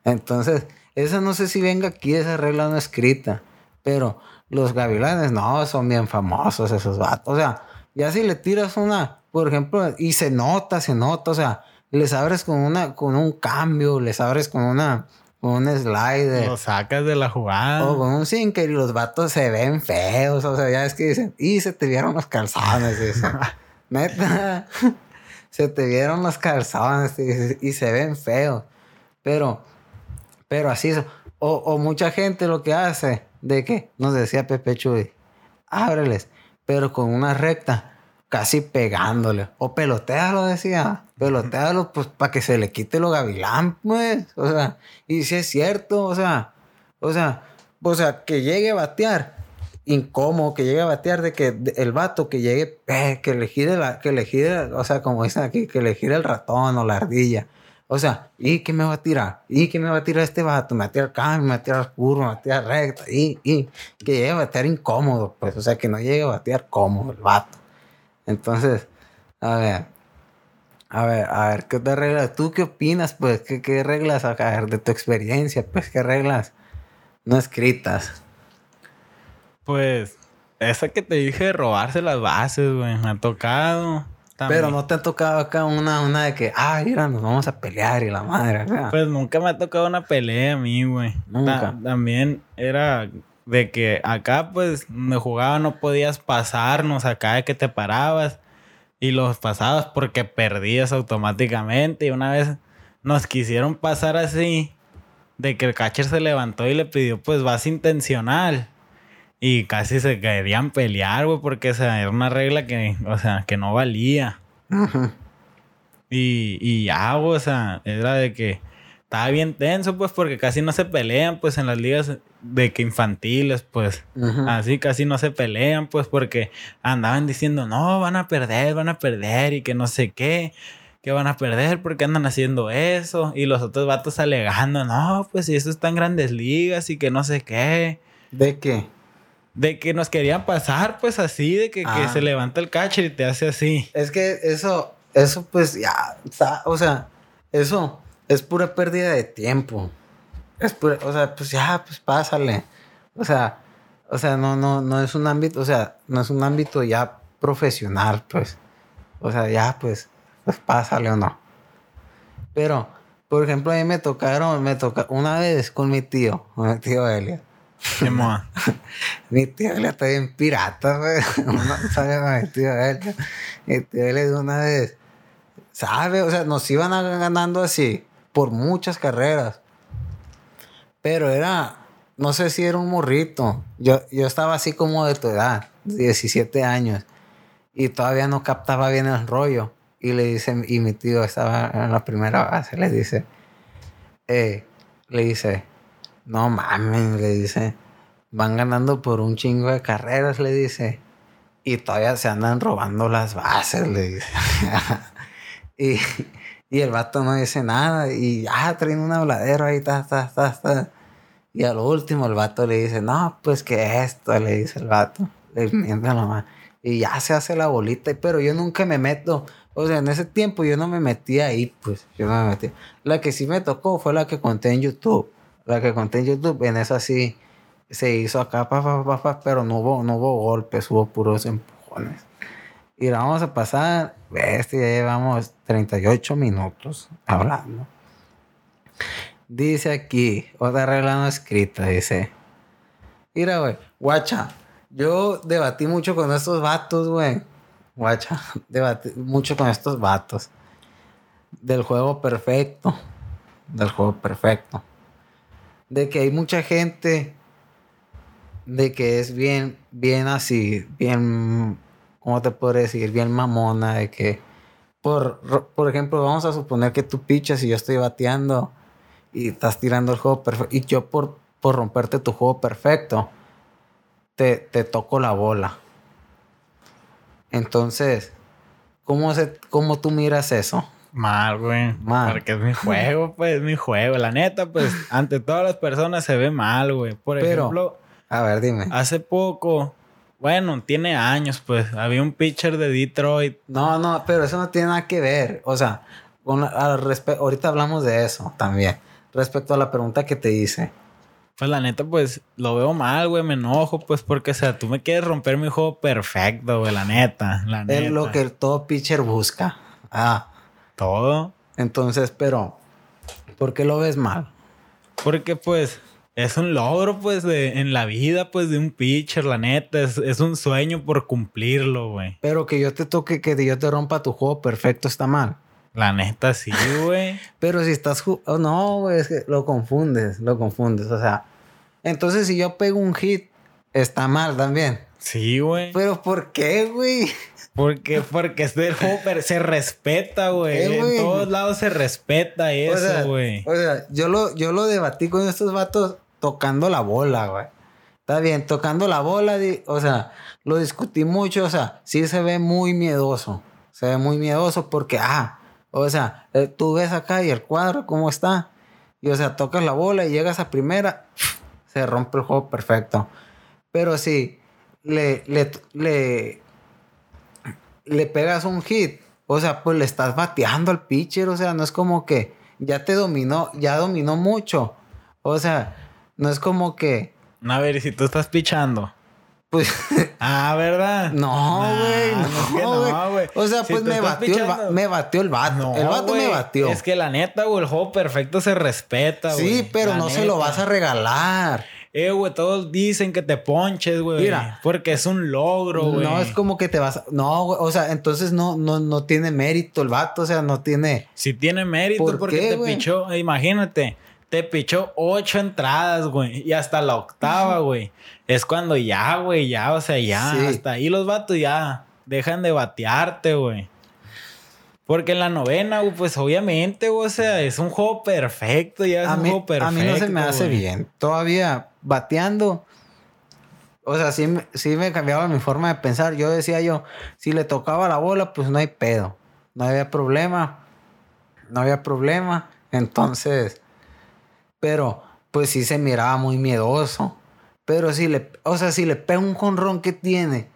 Entonces, esa no sé si venga aquí, esa regla no escrita. Pero los gavilanes, no, son bien famosos esos vatos. O sea, ya si le tiras una, por ejemplo, y se nota, se nota, o sea, les abres con una, con un cambio, les abres con una, un slider. Lo sacas de la jugada. O con un sinker y los vatos se ven feos. O sea, ya es que dicen, y se te vieron los calzones. dicen. Neta, se te vieron los calzones y, se ven feos. Pero, pero así es. O, o mucha gente lo que hace, de que nos decía Pepe Chuy, ábreles, pero con una recta, casi pegándole. O pelotealo, decía. Pelotealo, pues, para que se le quite lo gavilán, pues. O sea, y si es cierto, o sea, o sea, o sea, que llegue a batear. Incómodo, que llegue a batear de que el vato que llegue, eh, que le gire la, que le gire, o sea, como dicen aquí, que le gire el ratón o la ardilla. O sea, ¿y qué me va a tirar? ¿Y qué me va a tirar este vato? Me va a tirar acá, me va a tirar curva, me va a tirar recta. Y, y que llegue a batear incómodo, pues. O sea, que no llegue a batear cómodo el vato. Entonces, a ver. A ver, a ver, ¿qué te reglas? ¿Tú qué opinas, pues? ¿Qué, qué reglas, a ver, de tu experiencia? Pues, ¿qué reglas no escritas? Pues, esa que te dije de robarse las bases, güey. Me ha tocado. También. Pero no te ha tocado acá una, una de que, ah, mira, nos vamos a pelear y la madre, acá. Pues nunca me ha tocado una pelea a mí, güey. Nunca. Ta- también era de que acá, pues, donde jugaba no podías pasarnos acá de que te parabas y los pasabas porque perdías automáticamente. Y una vez nos quisieron pasar así, de que el catcher se levantó y le pidió, pues, base intencional. Y casi se querían pelear, güey, porque o sea, era una regla que, o sea, que no valía. Y, y ya, güey, o sea, era de que estaba bien tenso, pues, porque casi no se pelean, pues, en las ligas de que infantiles, pues. Así casi no se pelean, pues, porque andaban diciendo, no, van a perder, van a perder, y que no sé qué, que van a perder porque andan haciendo eso. Y los otros vatos alegando, no, pues, si eso está en grandes ligas y que no sé qué. ¿De qué? De que nos querían pasar, pues, así, de que, que Ah. se levanta el catcher y te hace así. Es que eso, eso pues ya, o sea, eso es pura pérdida de tiempo. Es pura, o sea, pues ya, pues pásale. O sea, o sea, no, no, no es un ámbito, o sea, no es un ámbito ya profesional, pues. O sea, ya, pues, pues pásale o no. Pero, por ejemplo, a mí me tocaron, me toca una vez con mi tío, con mi tío Elliot. Simón. Mi tío le está bien pirata, güey. Uno sabe a mi tío él. Mi tío le dio una vez. ¿Sabe? O sea, nos iban ganando así por muchas carreras. Pero era, no sé si era un morrito. Yo, yo estaba así como de tu edad, 17 años. Y todavía no captaba bien el rollo. Y le dice, y mi tío estaba en la primera base, le dice, eh, le dice, no mames, le dice, van ganando por un chingo de carreras, le dice, y todavía se andan robando las bases, le dice. y, y el vato no dice nada, y ya traen un habladero ahí, ta, ta, ta, ta. Y a lo último el vato le dice, no, pues que esto, le dice el vato, le miente la mano. Y ya se hace la bolita, pero yo nunca me meto. O sea, en ese tiempo yo no me metí ahí, pues. Yo no me metí. La que sí me tocó fue la que conté en YouTube. La que conté en YouTube, en esa sí se hizo acá, pa, pa, pa, pa, pero no hubo, no hubo golpes, hubo puros empujones. Y la vamos a pasar, este ya llevamos 38 minutos hablando. Dice aquí, otra regla no escrita, dice. Mira, güey, guacha, yo debatí mucho con estos vatos, güey. Guacha, debatí mucho con estos vatos. Del juego perfecto. Del juego perfecto. De que hay mucha gente. De que es bien, bien así, bien, ¿cómo te puedo decir? Bien mamona, de que, por, por ejemplo, vamos a suponer que tú pichas y yo estoy bateando y estás tirando el juego perfecto. Y yo por, por romperte tu juego perfecto, te, te toco la bola. Entonces, ¿cómo, se, ¿cómo tú miras eso? Mal, güey. Mal. Porque es mi juego, pues, es mi juego. La neta, pues, ante todas las personas se ve mal, güey. Por Pero- ejemplo, A ver, dime. hace poco, bueno, tiene años, pues, había un pitcher de Detroit. No, no, pero eso no tiene nada que ver. O sea, con la- al ahorita hablamos de eso también. Respecto a la pregunta que te hice. Pues la neta, pues, lo veo mal, güey. Me enojo, pues, porque, o sea, tú me quieres romper mi juego perfecto, güey. La neta, la neta. Es lo que todo pitcher busca. Ah, Todo. entonces, pero, ¿por qué lo ves mal? Porque, pues, es un logro, pues, de, en la vida, pues, de un pitcher, la neta. Es, es un sueño por cumplirlo, güey. Pero que yo te toque, que yo te rompa tu juego perfecto está mal. La neta, sí, güey. Pero si estás... oh, no, güey, es que lo confundes, lo confundes. O sea, entonces si yo pego un hit, está mal también. Sí, güey. ¿Pero por qué, güey? Porque, porque es del juego, se respeta, güey. En todos lados se respeta eso, güey. O sea, yo lo, yo lo debatí con estos vatos tocando la bola, güey. Está bien, tocando la bola, di- o sea, lo discutí mucho, o sea, sí se ve muy miedoso. Se ve muy miedoso porque, ah, o sea, eh, tú ves acá y el cuadro, ¿cómo está? Y, o sea, tocas la bola y llegas a primera, se rompe el juego perfecto. Pero si le, le, le, le pegas un hit, o sea, pues le estás bateando al pitcher, o sea, no es como que ya te dominó, ya dominó mucho. O sea, no es como que, A ver, ¿y si tú estás pichando. pues, Ah, ¿verdad? no, güey, no es que no, no, güey. O sea, Si pues me batió, el me batió el vato. No, el vato me batió. Es que la neta, güey, el juego perfecto se respeta, güey. sí, pero La no se lo vas a regalar. Eh, güey, todos dicen que te ponches, güey. Mira. Porque es un logro, güey. No es como que te vas a... No, güey, o sea, entonces no, no, no tiene mérito el vato, o sea, no tiene... Si tiene mérito ¿Por porque qué, te pichó, eh, imagínate, te pichó ocho entradas, güey, y hasta la octava, güey. Es cuando ya, güey, ya, o sea, ya, Sí. hasta ahí los vatos ya dejan de batearte, güey. Porque en la novena, pues obviamente, o sea, es un juego perfecto, ya es a un mí, juego perfecto. a mí no se me hace güey. bien. Todavía bateando. O sea, sí, me- sí me cambiaba mi forma de pensar. Yo decía yo, si le tocaba la bola, pues no hay pedo. No había problema. No había problema. Entonces, pero pues sí se miraba muy miedoso. Pero si le, o sea, si le pega un conrón que tiene.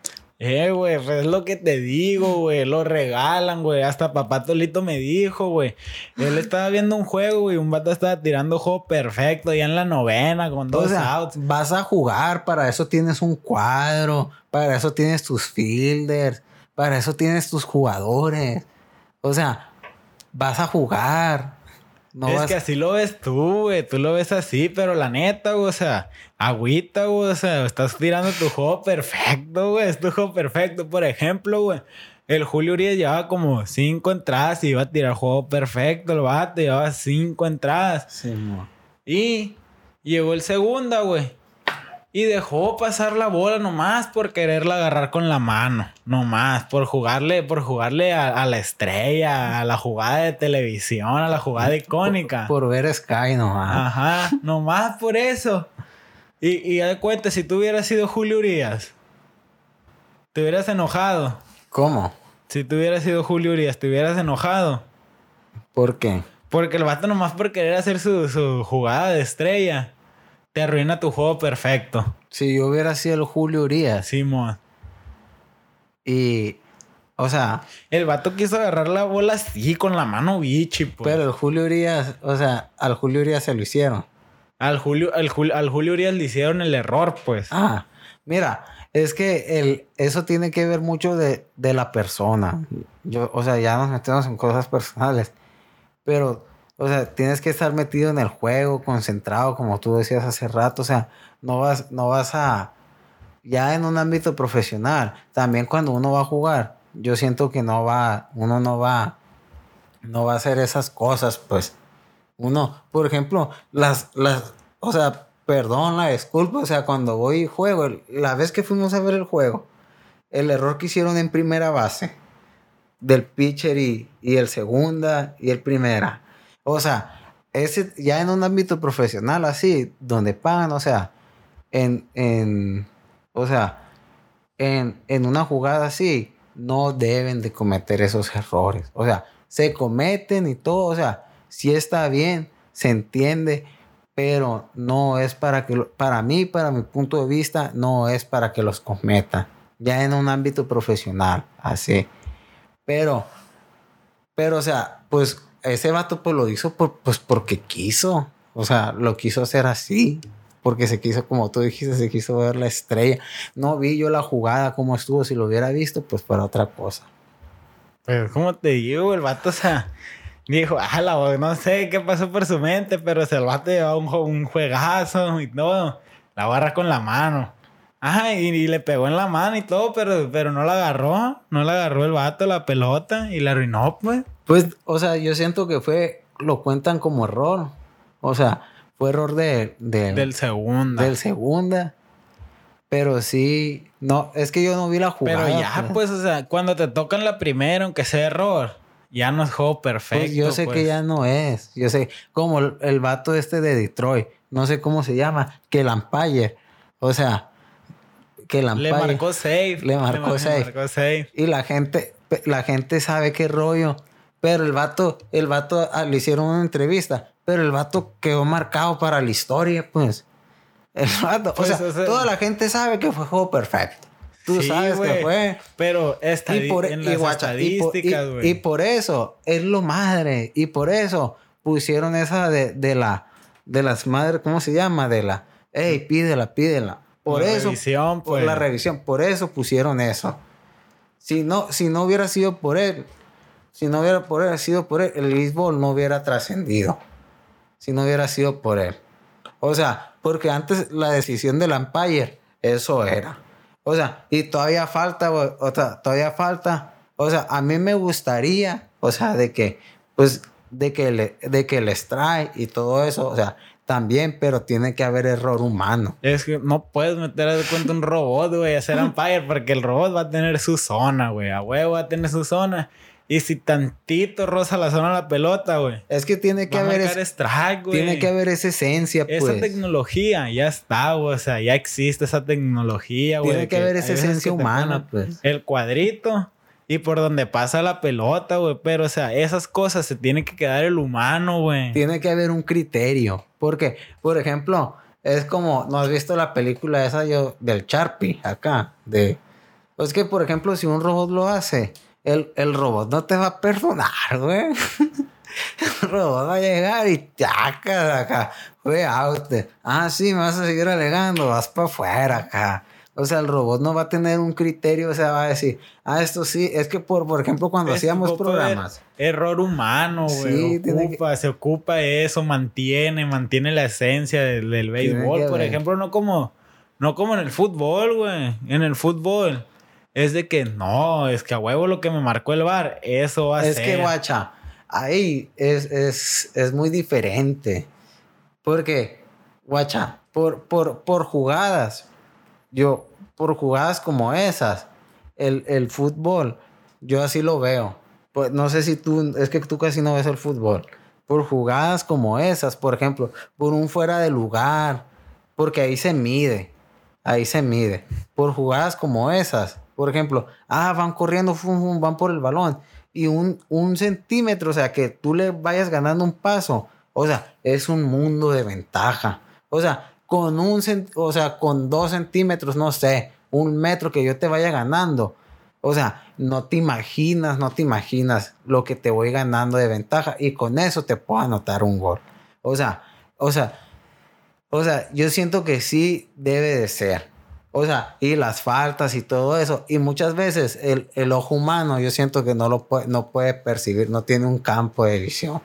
Eh, güey, pues es lo que te digo, güey. Lo regalan, güey. Hasta papá Tolito me dijo, güey. Él estaba viendo un juego, güey. Un vato estaba tirando juego perfecto ya en la novena con O dos sea, outs. vas a jugar, para eso tienes un cuadro, para eso tienes tus fielders, para eso tienes tus jugadores. O sea, vas a jugar. No es vas- que así lo ves tú, güey. Tú lo ves así, pero la neta, güey, o sea, agüita, güey. O sea, estás tirando tu juego perfecto, güey. Es tu juego perfecto. Por ejemplo, güey. El Julio Urias llevaba como cinco entradas y iba a tirar juego perfecto. El vato llevaba cinco entradas. Sí, mo. Y llegó el segunda, güey. Y dejó pasar la bola nomás por quererla agarrar con la mano. Nomás, por jugarle, por jugarle a, a la estrella, a la jugada de televisión, a la jugada icónica. Por ver Sky nomás. Ajá, nomás por eso. Y, y de cuenta, si tú hubieras sido Julio Urias, te hubieras enojado. ¿Cómo? Si tú hubieras sido Julio Urias, te hubieras enojado. ¿Por qué? Porque el vato nomás por querer hacer su, su jugada de estrella, te arruina tu juego perfecto. Si yo hubiera sido el Julio Urias Simón. y, o sea, El vato quiso agarrar la bola así, con la mano bichi, pues. pero el Julio Urias, o sea, al Julio Urias se lo hicieron. al, Julio, al, Julio, al Julio Urias le hicieron el error, pues. Ah, mira, es que el, eso tiene que ver mucho de, de la persona. Yo, o sea, ya nos metemos en cosas personales. Pero, o sea, tienes que estar metido en el juego, concentrado, como tú decías hace rato. O sea, no vas, no vas a. Ya en un ámbito profesional, también cuando uno va a jugar, yo siento que no va, uno no va, no va a hacer esas cosas, pues. Uno, por ejemplo, las, las, o sea, perdón la disculpa, o sea, cuando voy y juego, la vez que fuimos a ver el juego, el error que hicieron en primera base, del pitcher y, y el segunda y el primera, o sea, ese ya en un ámbito profesional así, donde pagan, o sea, en, en, o sea, en, en una jugada así, no deben de cometer esos errores. O sea, se cometen y todo, o sea, sí está bien, se entiende, pero no es para que, para mí, para mi punto de vista, no es para que los cometan. Ya en un ámbito profesional, así. Pero, pero, o sea, pues ese vato pues lo hizo pues porque quiso. O sea, lo quiso hacer así. Porque se quiso, como tú dijiste, se quiso ver la estrella. No vi yo la jugada, cómo estuvo. Si lo hubiera visto, pues para otra cosa. Pues, como te digo, el vato, o sea, dijo, ah, la voz, no sé qué pasó por su mente, pero se el vato llevaba un, un juegazo y todo. La agarra con la mano. Ajá, y, y le pegó en la mano y todo, pero, pero no la agarró. No la agarró el vato, la pelota, y la arruinó, pues. Pues, o sea, yo siento que fue, lo cuentan como error. O sea, fue error de, de- Del segunda. del segunda. Pero sí, no, es que yo no vi la jugada. Pero ya, pues, o sea, cuando te tocan la primera, aunque sea error, ya no es juego perfecto. Pues yo sé pues. que ya no es. Yo sé, como el, el vato este de Detroit, no sé cómo se llama, que el umpire. O sea, que Le marcó safe. Le marcó mar- safe. marcó safe. Y la gente, la gente sabe qué rollo. Pero el vato, el vato ah, le hicieron una entrevista. Pero el vato quedó marcado para la historia, pues. El vato, Pues, o, sea, o sea- toda la gente sabe que fue juego perfecto. Tú Sí, sabes güey. que fue. Pero estadi- Y por, en y las guacha, y por- y- estadísticas, güey. y por eso es lo madre. Y por eso pusieron esa de, de la de las madres, ¿cómo se llama? De la, hey, pídela, pídela. Por La eso, revisión, por pues. la revisión, por eso pusieron eso. Si no, si no hubiera sido por él, si no hubiera por él, sido por él, el béisbol no hubiera trascendido. Si no hubiera sido por él. O sea, porque antes la decisión del umpire, eso era. O sea, y todavía falta, o sea, todavía falta. O sea, a mí me gustaría, o sea, de que, pues, de que le, de que el strike y todo eso, o sea, también, pero tiene que haber error humano. Es que no puedes meter a cuenta un robot, güey, a hacer umpire, porque el robot va a tener su zona, güey. A huevo va a tener su zona. Y si tantito roza la zona de la pelota, güey. Es que tiene que haber, es- strike, güey. tiene que haber esa esencia, Esa pues. tecnología ya está, güey. O sea, ya existe esa tecnología, güey. Tiene de que haber esa esencia que humana, pues. El cuadrito y por donde pasa la pelota, güey. Pero, o sea, esas cosas se tiene que quedar el humano, güey. Tiene que haber un criterio. Porque, por ejemplo, es como, ¿no has visto la película esa yo, del Sharpie acá? De, pues que, por ejemplo, si un robot lo hace, el, el robot no te va a perdonar, güey. el robot va a llegar y chaca acá. Güey, out. Ah, sí, me vas a seguir alegando, vas para afuera acá. O sea, el robot no va a tener un criterio, o sea, va a decir, ah, esto sí, es que por, por ejemplo, cuando Es hacíamos ocupa programas. Error humano, güey. Sí, tiene que- ocupa, se ocupa eso, mantiene, mantiene la esencia del, del béisbol. Por ver. ejemplo, no como, no como en el fútbol, güey. En el fútbol es de que no, es que a huevo lo que me marcó el bar, eso va a Es ser. que, guacha, ahí es, es, es muy diferente. Porque, guacha, por, por, por jugadas, yo, por jugadas como esas, el, el fútbol, yo así lo veo. Pues no sé si tú, es que tú casi no ves el fútbol. Por jugadas como esas, por ejemplo, por un fuera de lugar, porque ahí se mide, ahí se mide. Por jugadas como esas, por ejemplo, ah, van corriendo, fum, fum, van por el balón y un, un centímetro, o sea, que tú le vayas ganando un paso, o sea, es un mundo de ventaja. O sea, con un, o sea, con dos centímetros, no sé, un metro que yo te vaya ganando. O sea, no te imaginas, no te imaginas lo que te voy ganando de ventaja y con eso te puedo anotar un gol. O sea, o sea, o sea, yo siento que sí debe de ser. O sea, y las faltas y todo eso. Y muchas veces el, el ojo humano yo siento que no lo puede, no puede percibir, no tiene un campo de visión.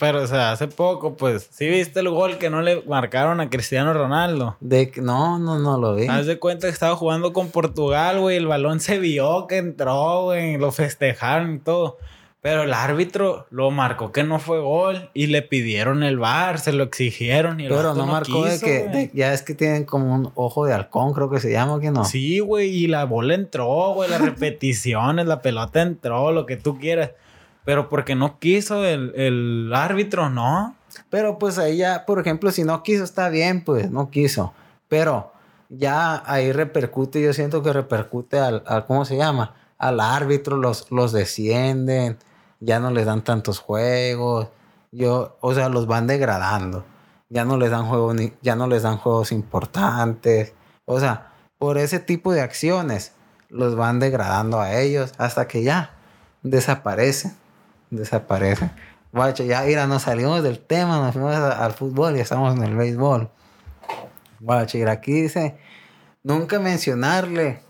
Pero, o sea, hace poco, pues, sí viste el gol que no le marcaron a Cristiano Ronaldo. De no, no, no lo vi. Haz de cuenta que estaba jugando con Portugal, güey. El balón se vio que entró, güey. Lo festejaron y todo. Pero el árbitro lo marcó que no fue gol y le pidieron el bar, se lo exigieron y el Pero no marcó de que, de- ya es que tienen como un ojo de halcón, creo que se llama, que no. Sí, güey, y la bola entró, güey, las repeticiones, la pelota entró, lo que tú quieras. Pero porque no quiso el, el árbitro, no. Pero pues ahí ya, por ejemplo, si no quiso, está bien, pues no quiso. Pero ya ahí repercute, yo siento que repercute al, al- ¿cómo se llama? Al árbitro, los, los descienden, ya no les dan tantos juegos. Yo, o sea, los van degradando. Ya no les dan juegos ya no les dan juegos importantes. O sea, por ese tipo de acciones los van degradando a ellos hasta que ya desaparecen. Desaparecen. Guacho, ya mira, nos salimos del tema, nos fuimos a- al fútbol y estamos en el béisbol. Guacho, mira, aquí dice, nunca mencionarle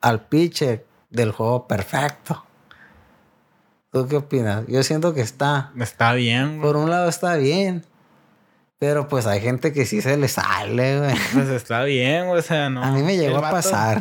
al pitcher del juego perfecto. ¿Tú qué opinas? Yo siento que está, Está bien, por un lado está bien, Pero pues hay gente que sí se le sale, güey. Pues está bien, o sea, no. A mí me llegó El a vato- pasar.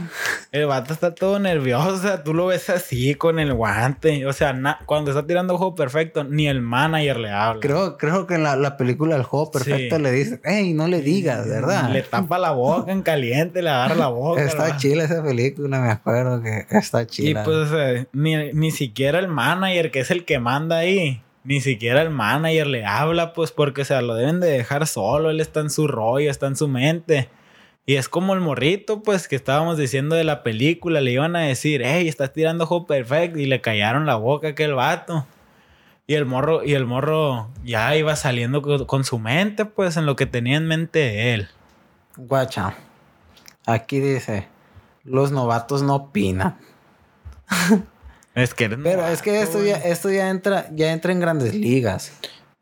El vato está todo nervioso, o sea, tú lo ves así con el guante. O sea, na- cuando está tirando juego perfecto, ni el manager le habla. Creo, creo que en la, la película El Juego Perfecto Sí. le dice, hey, no le digas, ¿verdad? Le tapa la boca en caliente, le agarra la boca. Está chila esa película, me acuerdo que está Y chila. pues, o sea, ni, ni siquiera el manager, que es el que manda ahí, ni siquiera el manager le habla, pues, porque, o sea, lo deben de dejar solo. Él está en su rollo, está en su mente. Y es como el morrito, pues, que estábamos diciendo de la película. Le iban a decir, hey, estás tirando juego perfecto. Y le callaron la boca a aquel vato. Y el morro, y el morro ya iba saliendo con su mente, pues, en lo que tenía en mente él. Guacha, aquí dice, los novatos no opinan. Es que Pero es que esto ya, esto ya entra, ya entra en grandes ligas.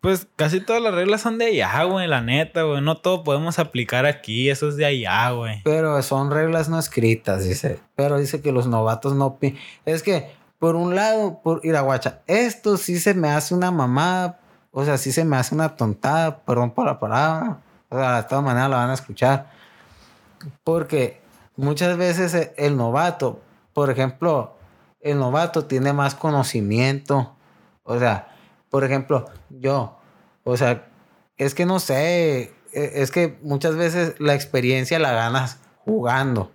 Pues casi todas las reglas son de allá, güey, la neta, güey. No todo podemos aplicar aquí, eso es de allá, güey. Pero son reglas no escritas, dice. Pero dice que los novatos no opinan. Es que, por un lado, por ir a guacha, esto sí se me hace una mamada. O sea, sí se me hace una tontada, perdón por la palabra. O sea, de todas maneras la van a escuchar. Porque muchas veces el novato, por ejemplo, el novato tiene más conocimiento. O sea, por ejemplo, yo, o sea, es que no sé, e- es que muchas veces la experiencia la ganas jugando.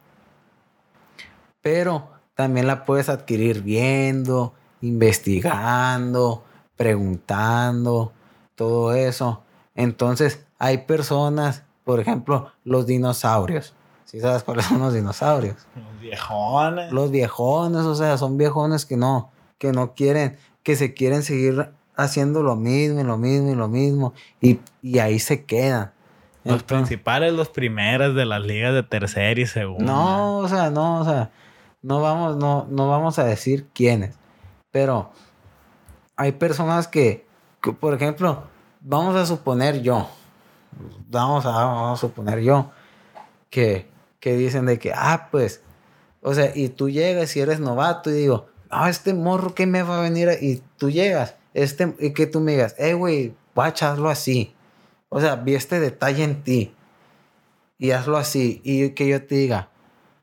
Pero también la puedes adquirir viendo, investigando, preguntando, todo eso. Entonces, hay personas, por ejemplo, los dinosaurios. ¿Sí sabes cuáles son los dinosaurios? Los viejones. Los viejones, o sea, son viejones que no, que no quieren, que se quieren seguir haciendo lo mismo y lo mismo y lo mismo. Y, y ahí se quedan. Los Entonces- principales, los primeros de las ligas de tercera y segunda. No, o sea, no, o sea, no vamos, no, no vamos a decir quiénes. Pero hay personas que, que, por ejemplo, vamos a suponer yo, vamos a, vamos a suponer yo, que, que dicen de que, ah, pues, o sea, y tú llegas y eres novato y digo, no, este morro que me va a venir, a-?" y tú llegas, este, y que tú me digas, eh, güey, guacha, hazlo así. O sea, vi este detalle en ti y hazlo así. Y que yo te diga,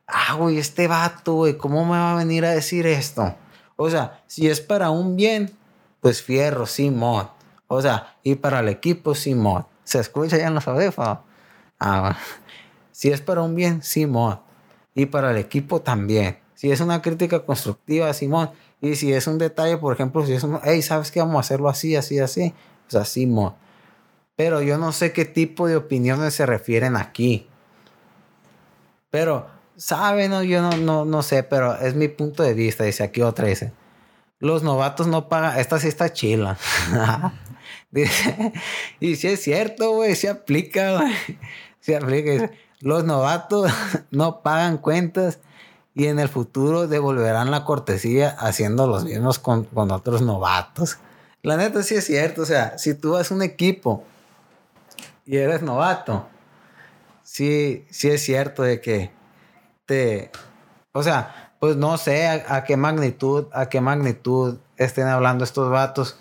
ah, güey, este vato, güey, ¿cómo me va a venir a decir esto? O sea, si es para un bien, pues fierro, Simón. O sea, y para el equipo, Simón. ¿Se escucha ya en los audífonos? Ah, bueno. Si es para un bien, Simón. Y para el equipo también. Si es una crítica constructiva, Simón. Y si es un detalle, por ejemplo, si es un, hey, ¿sabes qué? Vamos a hacerlo así, así, así. O sea, Simón. Pero yo no sé qué tipo de opiniones se refieren aquí. Pero, ¿saben? No, yo no, no, no sé, pero es mi punto de vista. Dice aquí otra, dice. Los novatos no pagan. Esta sí está chila. dice, y si es cierto, güey, se aplica, güey. Se aplica. Los novatos no pagan cuentas y en el futuro devolverán la cortesía haciendo los mismos con, con otros novatos. La neta sí es cierto. O sea, si tú vas un equipo y eres novato, sí, sí es cierto de que te, o sea, pues no sé a, qué magnitud, a qué magnitud estén hablando estos vatos,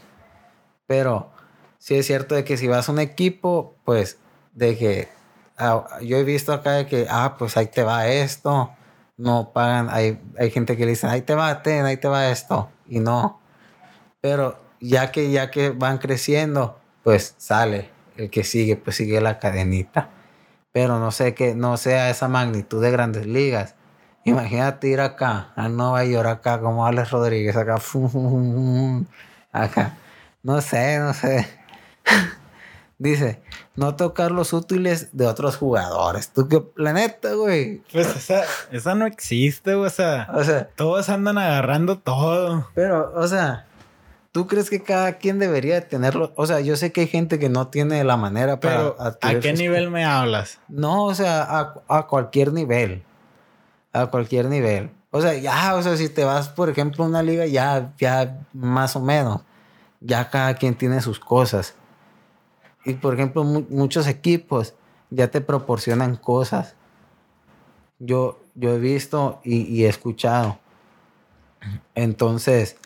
pero sí es cierto de que si vas a un equipo, pues de que yo he visto acá que, ah, pues ahí te va esto, no pagan, hay, hay gente que le dicen, ahí te va, ten, ahí te va esto, y no, pero ya que, ya que van creciendo, pues sale el que sigue, pues sigue la cadenita. Pero no sé que no sea esa magnitud de grandes ligas. Imagínate ir acá, a Nueva York, acá, como Alex Rodríguez, acá, acá. No sé, no sé. Dice, no tocar los útiles de otros jugadores. Tú qué planeta, güey. Pues esa, esa no existe, güey. O sea, O sea, todos andan agarrando todo. Pero, o sea, ¿tú crees que cada quien debería de tenerlo? O sea, yo sé que hay gente que no tiene la manera para Pero, ¿a adquirir qué nivel me hablas? No, o sea, a, a cualquier nivel. A cualquier nivel. O sea, ya, o sea, si te vas, por ejemplo, a una liga, ya, ya más o menos. Ya cada quien tiene sus cosas. Y, por ejemplo, mu- muchos equipos ya te proporcionan cosas. Yo, yo he visto y, y he escuchado. Entonces,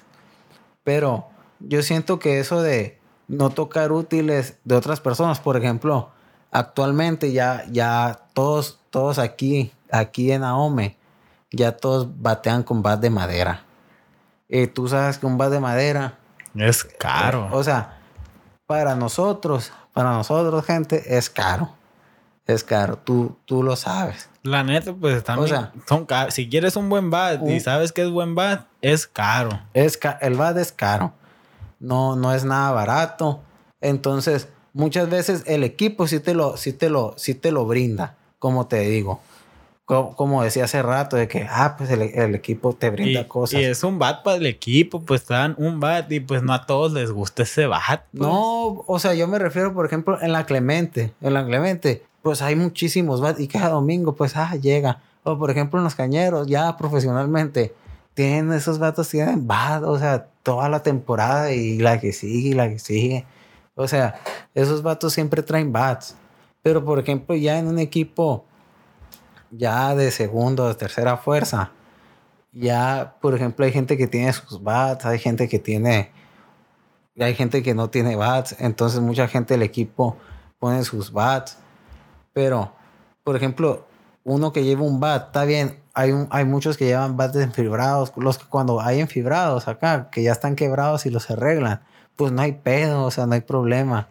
pero yo siento que eso de no tocar útiles de otras personas, por ejemplo, actualmente ya, ya todos, todos aquí, aquí en Ahome, ya todos batean con bat de madera. Y tú sabes que un bat de madera, Es caro. o sea, para nosotros, para nosotros, gente, es caro. Es caro, tú, tú lo sabes. La neta, pues están O sea, son caros. Si quieres un buen bat y sabes que es buen bat, es caro. Es ca- el bat es caro. No, no es nada barato. Entonces, muchas veces el equipo sí te lo, sí te lo, sí te lo brinda, como te digo. Co- Como, decía hace rato, de que, ah, pues el, el equipo te brinda Y, cosas. y es un bat para el equipo, pues te dan un bat y pues no a todos les gusta ese bat. pues. No, o sea, yo me refiero, por ejemplo, en la Clemente. En la Clemente, pues hay muchísimos bats y cada domingo, pues, ah, llega. O por ejemplo, en los cañeros, ya profesionalmente, tienen esos vatos, tienen bat, o sea, toda la temporada y la que sigue y la que sigue. O sea, esos vatos siempre traen bats. Pero por ejemplo, ya en un equipo ya de segundo, de tercera fuerza, ya, por ejemplo, hay gente que tiene sus bats, hay gente que tiene hay gente que no tiene bats, entonces mucha gente del equipo pone sus bats. Pero, por ejemplo, uno que lleva un bat, está bien, hay, hay muchos que llevan bats enfibrados, los que cuando hay enfibrados acá, que ya están quebrados y los arreglan, pues no hay pedo, o sea, no hay problema.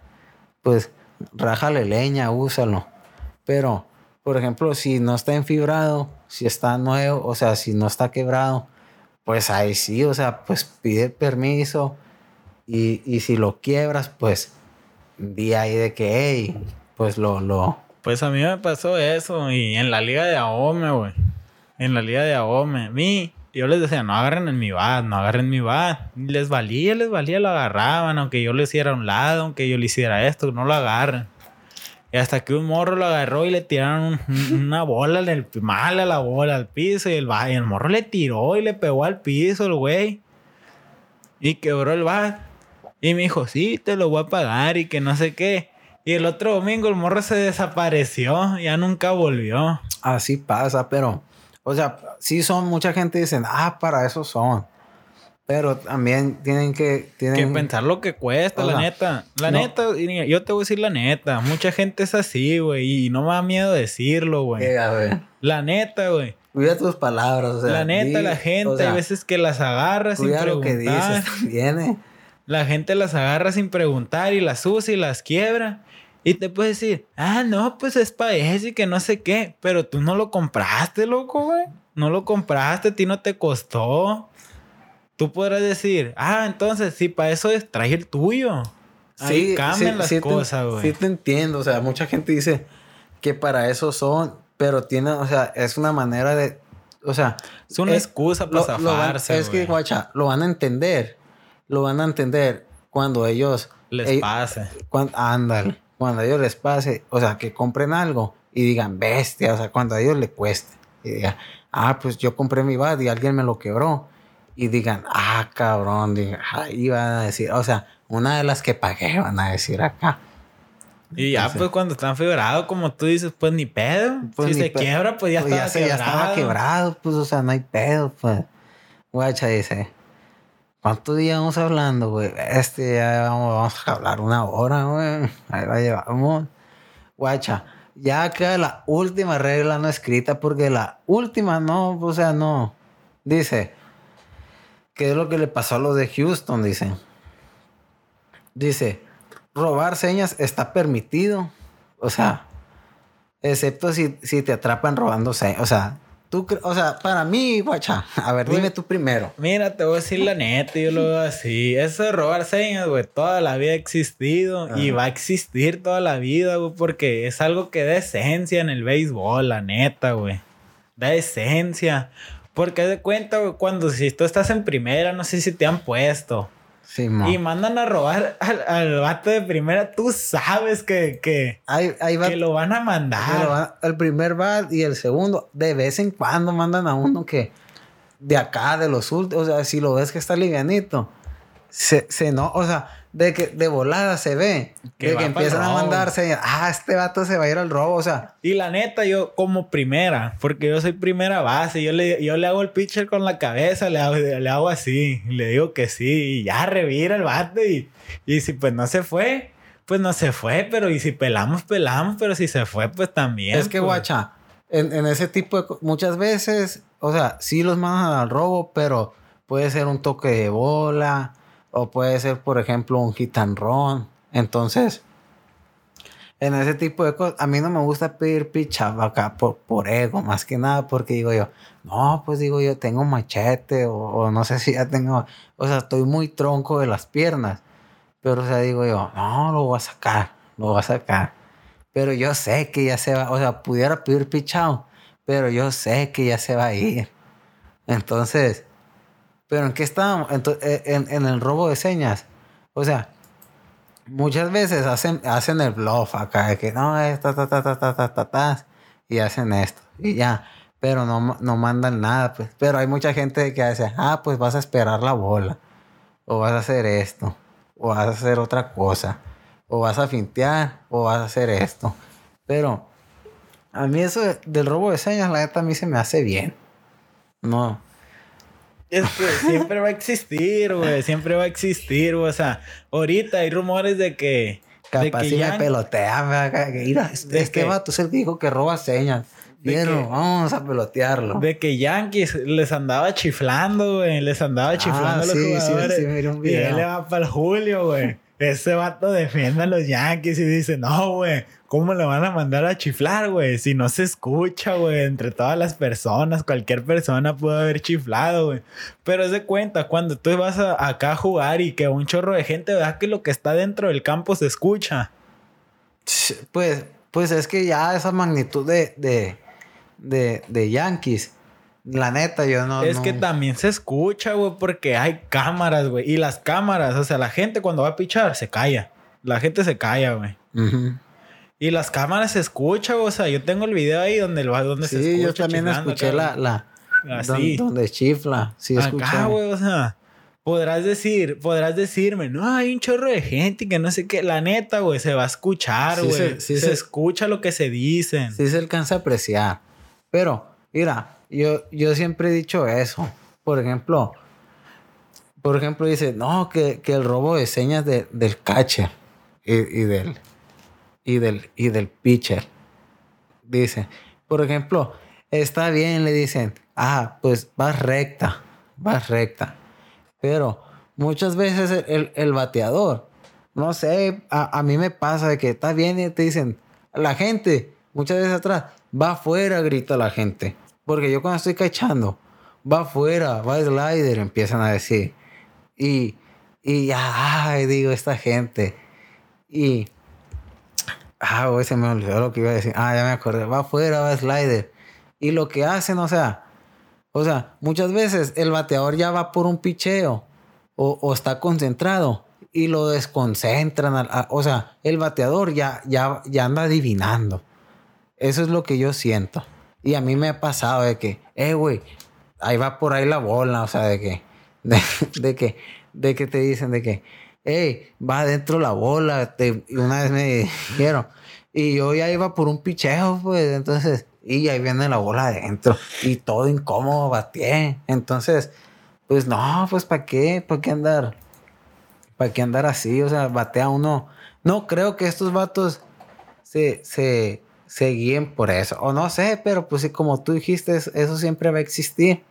Pues rájale leña, úsalo. Pero, por ejemplo, si no está enfibrado, si está nuevo, o sea, si no está quebrado, pues ahí sí, o sea, pues pide permiso. Y, y si lo quiebras, pues di ahí de que, hey, pues lo, lo, Pues a mí me pasó eso y en la liga de Ahome, güey. En la liga de Ahome. A mí, yo les decía, no agarren en mi bat, no agarren mi bat. Les valía, les valía, lo agarraban, aunque yo le hiciera un lado, aunque yo le hiciera esto, no lo agarren. Y hasta que un morro lo agarró y le tiraron un- un- una bola en el, mal a la bola al piso y el, y el morro le tiró y le pegó al piso el güey. Y quebró el bat. Y me dijo, sí, te lo voy a pagar y que no sé qué. Y el otro domingo el morro se desapareció, ya nunca volvió. así pasa, pero, o sea, sí son, mucha gente dicen, ah, para eso son. Pero también tienen que, Que tienen, pensar lo que cuesta, la neta. La no. neta, yo te voy a decir la neta. Mucha gente es así, güey. Y no me da miedo decirlo, güey. que, La neta, güey. cuida tus palabras, o sea, La neta, di- la gente, o sea, hay veces que las agarra sin cuida lo que preguntar. dices también, eh. La gente las agarra sin preguntar y las usa y las quiebra. Y te puedes decir, ah, no, pues es para eso y que no sé qué. Pero tú no lo compraste, loco, güey. No lo compraste, a ti no te costó. Tú podrás decir, ah, entonces, si para eso es, trae el tuyo. Ahí cambian las sí cosas, güey. Sí te entiendo, o sea, mucha gente dice que para eso son, pero tienen, o sea, es una manera de, o sea, es una eh, excusa para lo- lo van- zafarse, es que, guacha, lo van a entender, lo van a entender cuando ellos, Les ey- pase. cuando, ándale, cuando a ellos les pase, o sea, que compren algo y digan, bestia, o sea, cuando a ellos les cueste, y digan, ah, pues yo compré mi bat y alguien me lo quebró, y digan, ah, cabrón, digan, ahí van a decir, o sea, una de las que pagué, van a decir acá. Y ya, Entonces- pues, cuando están fibrados, como tú dices, pues ni pedo. Pues si ni se quiebra, pues ya Pues estaba se- quebrado. ya estaba quebrado, pues, o sea, no hay pedo, pues. Guacha dice, ¿cuántos días vamos hablando, güey? Este ya vamos, vamos a hablar una hora, güey. Ahí la llevamos. Guacha, ya queda la última regla no escrita, porque la última no, o sea, no. Dice, ¿qué es lo que le pasó a los de Houston? Dice. Dice, robar señas está permitido. O sea, excepto si, si te atrapan robando señas. O sea, tú, o sea, para mí, guacha, a ver, Güey. dime tú primero. Mira, te voy a decir la neta, yo lo veo así. Eso de robar señas, güey, toda la vida ha existido y va a existir toda la vida, güey, porque es algo que da esencia en el béisbol, la neta, güey. Da esencia. Porque de cuenta, güey, cuando si tú estás en primera, no sé si te han puesto. Sí. Y mandan a robar al, al vato de primera, tú sabes que, que, Ahí, ahí va. que lo van a mandar. va- el primer bat y el segundo, de vez en cuando mandan a uno que de acá, de los últimos, o sea, si lo ves que está livianito, se, se no, o sea, de que de volada se ve, Que de que empiezan a mandarse, ah, este vato se va a ir al robo, o sea, Y la neta, yo como primera, porque yo soy primera base, yo le, yo le hago el pitcher con la cabeza, le hago, le hago así, le digo que sí, y ya revira el bate, y, y si pues no se fue, pues no se fue, pero y si pelamos, pelamos, pero si se fue, pues también. Es que, pues. guacha, en, en ese tipo de... Muchas veces, o sea, sí los mandan al robo, pero puede ser un toque de bola o puede ser, por ejemplo, un run. Entonces, en ese tipo de cosas, a mí no me gusta pedir picha acá por, por ego, más que nada, porque digo yo, no, pues digo yo, tengo machete o, no sé si ya tengo, o sea, estoy muy tronco de las piernas. Pero, o sea, digo yo, no, lo voy a sacar, lo voy a sacar. Pero yo sé que ya se va, o sea, pudiera pedir pichado, pero yo sé que ya se va a ir. Entonces, ¿pero en qué estábamos? Ento- eh, en, en el robo de señas. O sea, muchas veces hacen, hacen el bluff acá, de que no, es ta, ta, ta, ta, ta, ta, ta, ta, y hacen esto, y ya. Pero no, no mandan nada, pues. Pero hay mucha gente que dice, ah, pues vas a esperar la bola, o vas a hacer esto, o vas a hacer otra cosa, o vas a fintear, o vas a hacer esto. Pero a mí eso de- del robo de señas, la neta, a mí se me hace bien. No. Es que siempre va a existir, güey. Siempre va a existir, güey. O sea, ahorita hay rumores de que. de Capaz que si me ya- pelotea, me que, mira, este, de este que- vato es el que dijo que roba señas. de Vieron, que- vamos a pelotearlo. De que Yankees les andaba chiflando, güey. Les andaba chiflando a los Ah, sí, sí, jugadores. sí, un y él video. le va para el Julio, güey. Ese vato defiende a los Yankees y dice, no, güey, ¿cómo le van a mandar a chiflar, güey? Si no se escucha, güey, entre todas las personas, cualquier persona puede haber chiflado, güey. Pero es de cuenta, cuando tú vas acá a jugar y que un chorro de gente vea que lo que está dentro del campo se escucha. Pues, pues es que ya esa magnitud de, de, de, de Yankees, la neta, yo no. es no- que también se escucha, güey, porque hay cámaras, güey. Y las cámaras, o sea, la gente cuando va a pichar se calla. La gente se calla, güey. Y las cámaras se escucha, güey. O sea, yo tengo el video ahí donde, donde se Sí, escucha. yo también escuché acá, la, la Así. don- donde chifla. Sí, escuché. Acá, güey, o sea, podrás decir, podrás decirme, no, hay un chorro de gente que no sé qué. La neta, güey, se va a escuchar, Sí güey. se- sí se, se- escucha lo que se dicen. sí se alcanza a apreciar. Pero, mira, yo, yo siempre he dicho eso. Por ejemplo, por ejemplo, dice, no, que, que el robo de señas de- del catcher y, y del, y, del, y del pitcher. Dice, por ejemplo, está bien, le dicen, ah, pues vas recta, vas recta. Pero muchas veces el, el- bateador, no sé, a, a mí me pasa de que está bien y te dicen, la gente, muchas veces atrás, va afuera, grita la gente. Porque yo cuando estoy cachando, va afuera, va slider, empiezan a decir. Y, y ay, digo, esta gente. Y, ah, güey, se me olvidó lo que iba a decir. Ah, ya me acordé, va afuera, va slider. Y lo que hacen, o sea, o sea, muchas veces el bateador ya va por un picheo o, está concentrado y lo desconcentran. o sea, el bateador ya, ya, ya anda adivinando. Eso es lo que yo siento. Y a mí me ha pasado de que, eh, güey, ahí va por ahí la bola, o sea, de que, de, de que, de que te dicen de que, hey, va adentro la bola, te- una vez me dijeron, y yo ya iba por un picheo, pues, entonces, y ahí viene la bola adentro, y todo incómodo, bateé, entonces, pues no, pues, ¿para qué? ¿Para qué andar? ¿Para qué andar así? O sea, batea uno. No creo que estos vatos se, se, se guíen por eso. O no sé, pero pues como tú dijiste, es- eso siempre va a existir.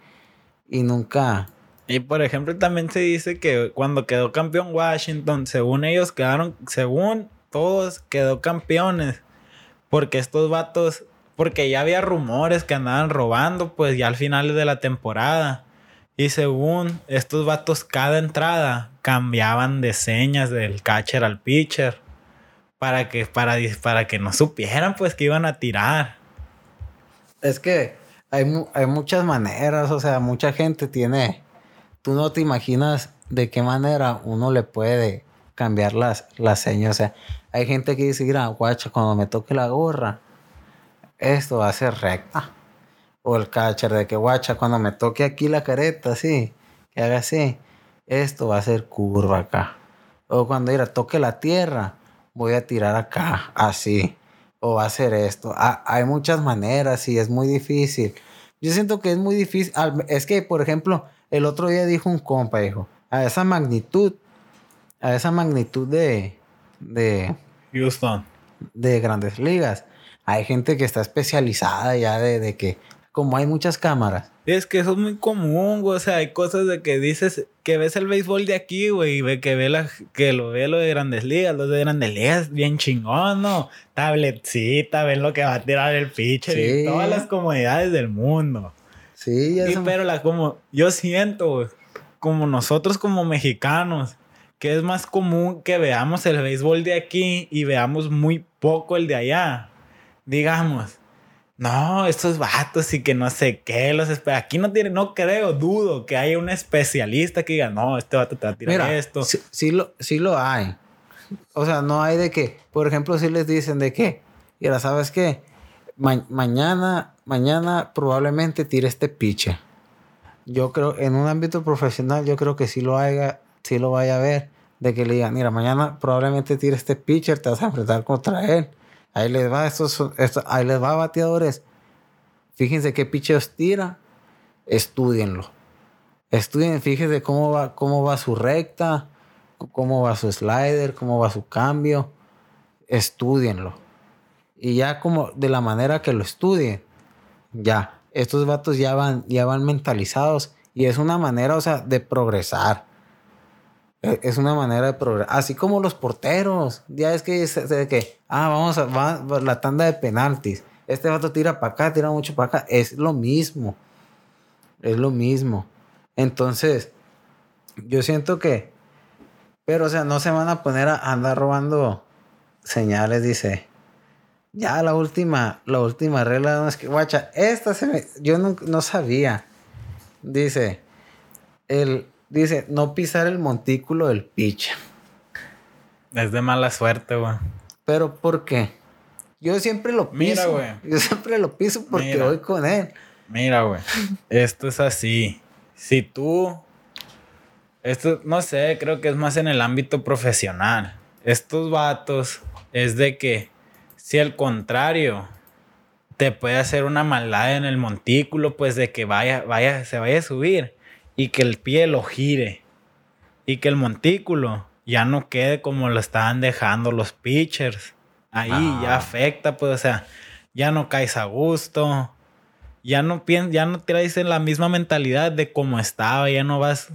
Y nunca. Y por ejemplo, también se dice que cuando quedó campeón Washington, según ellos quedaron, según todos, quedó campeones. Porque estos vatos, porque ya había rumores que andaban robando, pues ya al final de la temporada. Y según estos vatos, cada entrada cambiaban de señas del catcher al pitcher. Para que, para, para que no supieran, pues, que iban a tirar. Es que hay, hay muchas maneras, o sea, mucha gente tiene. Tú no te imaginas de qué manera uno le puede cambiar las, las señas. O sea, hay gente que dice, mira, guacha, cuando me toque la gorra, esto va a ser recta. O el catcher de que, guacha, cuando me toque aquí la careta, así, que haga así, esto va a ser curva acá. O cuando mira, toque la tierra, voy a tirar acá, así. O va a hacer esto. Ah, hay muchas maneras y es muy difícil. Yo siento que es muy difícil. Es que, por ejemplo, el otro día dijo un compa, dijo, a esa magnitud, a esa magnitud de, de, Houston. de grandes ligas. Hay gente que está especializada ya de, de que, como hay muchas cámaras, Es que eso es muy común, güey. O sea, hay cosas de que dices que ves el béisbol de aquí, güey, y ve que ve la, que lo ve lo de grandes ligas, los de grandes ligas, bien chingón, ¿no? Tabletcita, ven lo que va a tirar el pitcher Sí. y todas las comodidades del mundo. sí, ya son- pero la como yo siento, güey, como nosotros como mexicanos, que es más común que veamos el béisbol de aquí y veamos muy poco el de allá. Digamos, no, estos vatos y que no sé qué, los espera. Aquí no tiene, no creo, dudo que haya un especialista que diga, no, este vato te va a tirar Mira, esto. Sí, sí lo, sí lo hay. O sea, no hay de que, por ejemplo, si les dicen de que, mira, ¿sabes qué? Ma- mañana, mañana probablemente tire este pitcher. Yo creo, en un ámbito profesional, yo creo que sí lo haya, sí lo vaya a ver, de que le digan, mira, mañana probablemente tire este pitcher, te vas a enfrentar contra él. Ahí les va, estos, ahí les va bateadores. Fíjense qué pitchers tira, estudienlo. Estudien, fíjense cómo va, cómo va su recta, cómo va su slider, cómo va su cambio. Estudienlo. Y ya como de la manera que lo estudien, ya, estos vatos ya van, ya van mentalizados. Y es una manera, o sea, de progresar. E- Es una manera de progresar. Así como los porteros. Ya es que, es que ah, vamos a la tanda de penaltis. Este vato tira para acá, tira mucho para acá. Es lo mismo. Es lo mismo. Entonces, yo siento que, pero o sea, no se van a poner a andar robando señales, dice. Ya la última, la última regla no es que, guacha, esta se me, yo no, no sabía. Dice, el, dice, no pisar el montículo del pitcher. Es de mala suerte, güey. Pero ¿por qué? Yo siempre lo piso. Mira, güey. Yo siempre lo piso porque Mira. voy con él. Mira, güey. Esto es así. Si tú. Esto, no sé, creo que es más en el ámbito profesional. Estos vatos es de que si al contrario te puede hacer una maldad en el montículo, pues de que vaya, vaya, se vaya a subir y que el pie lo gire y que el montículo ya no quede como lo estaban dejando los pitchers. Ahí Ah. ya afecta, pues, o sea, ya no caes a gusto ya no piensas, ya no traes en la misma mentalidad de cómo estaba, ya no vas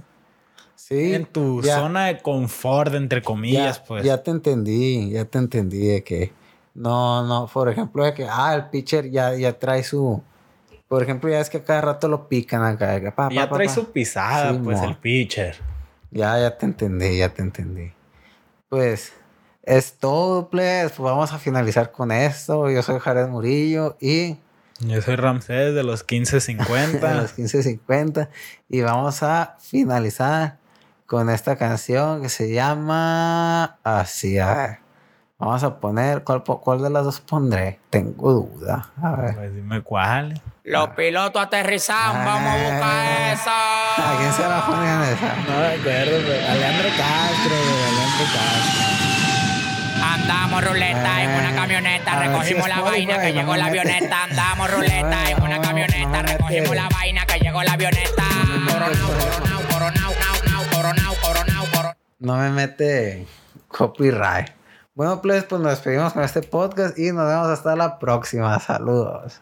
Sí. en tu ya- zona de confort, entre comillas, ya, pues. Ya te entendí, ya te entendí de que no, no, por ejemplo, de que, ah, el pitcher ya, ya trae su, por ejemplo, ya es que a cada rato lo pican acá, de pa, ya trae pa. su pisada, Sí, pues, mo. el pitcher. Ya, ya te entendí, ya te entendí. Pues, es todo, pues, pues vamos a finalizar con esto. Yo soy Jared Murillo y Yo soy Ramsés de los a 1550. los 15.50 y vamos a finalizar con esta canción que se llama así, a ver. Vamos a poner, ¿cuál, cuál de las dos pondré? Tengo duda. A ver. pues dime cuál. Los pilotos aterrizan, vamos a buscar esa. ¿A quién se la ponían esa? No me acuerdo, güey. Alejandro Castro, güey. Alejandro Castro. Andamos ruleta en una camioneta, A ver si recogimos la Spotify vaina que llegó la avioneta. Andamos ruleta en una camioneta, recogimos la vaina que llegó la avioneta. Coronao, coronao, coronao, coronao, coronao, coronao, coronao. No me mete copyright. Bueno, pues, pues nos despedimos con este podcast y nos vemos hasta la próxima. Saludos.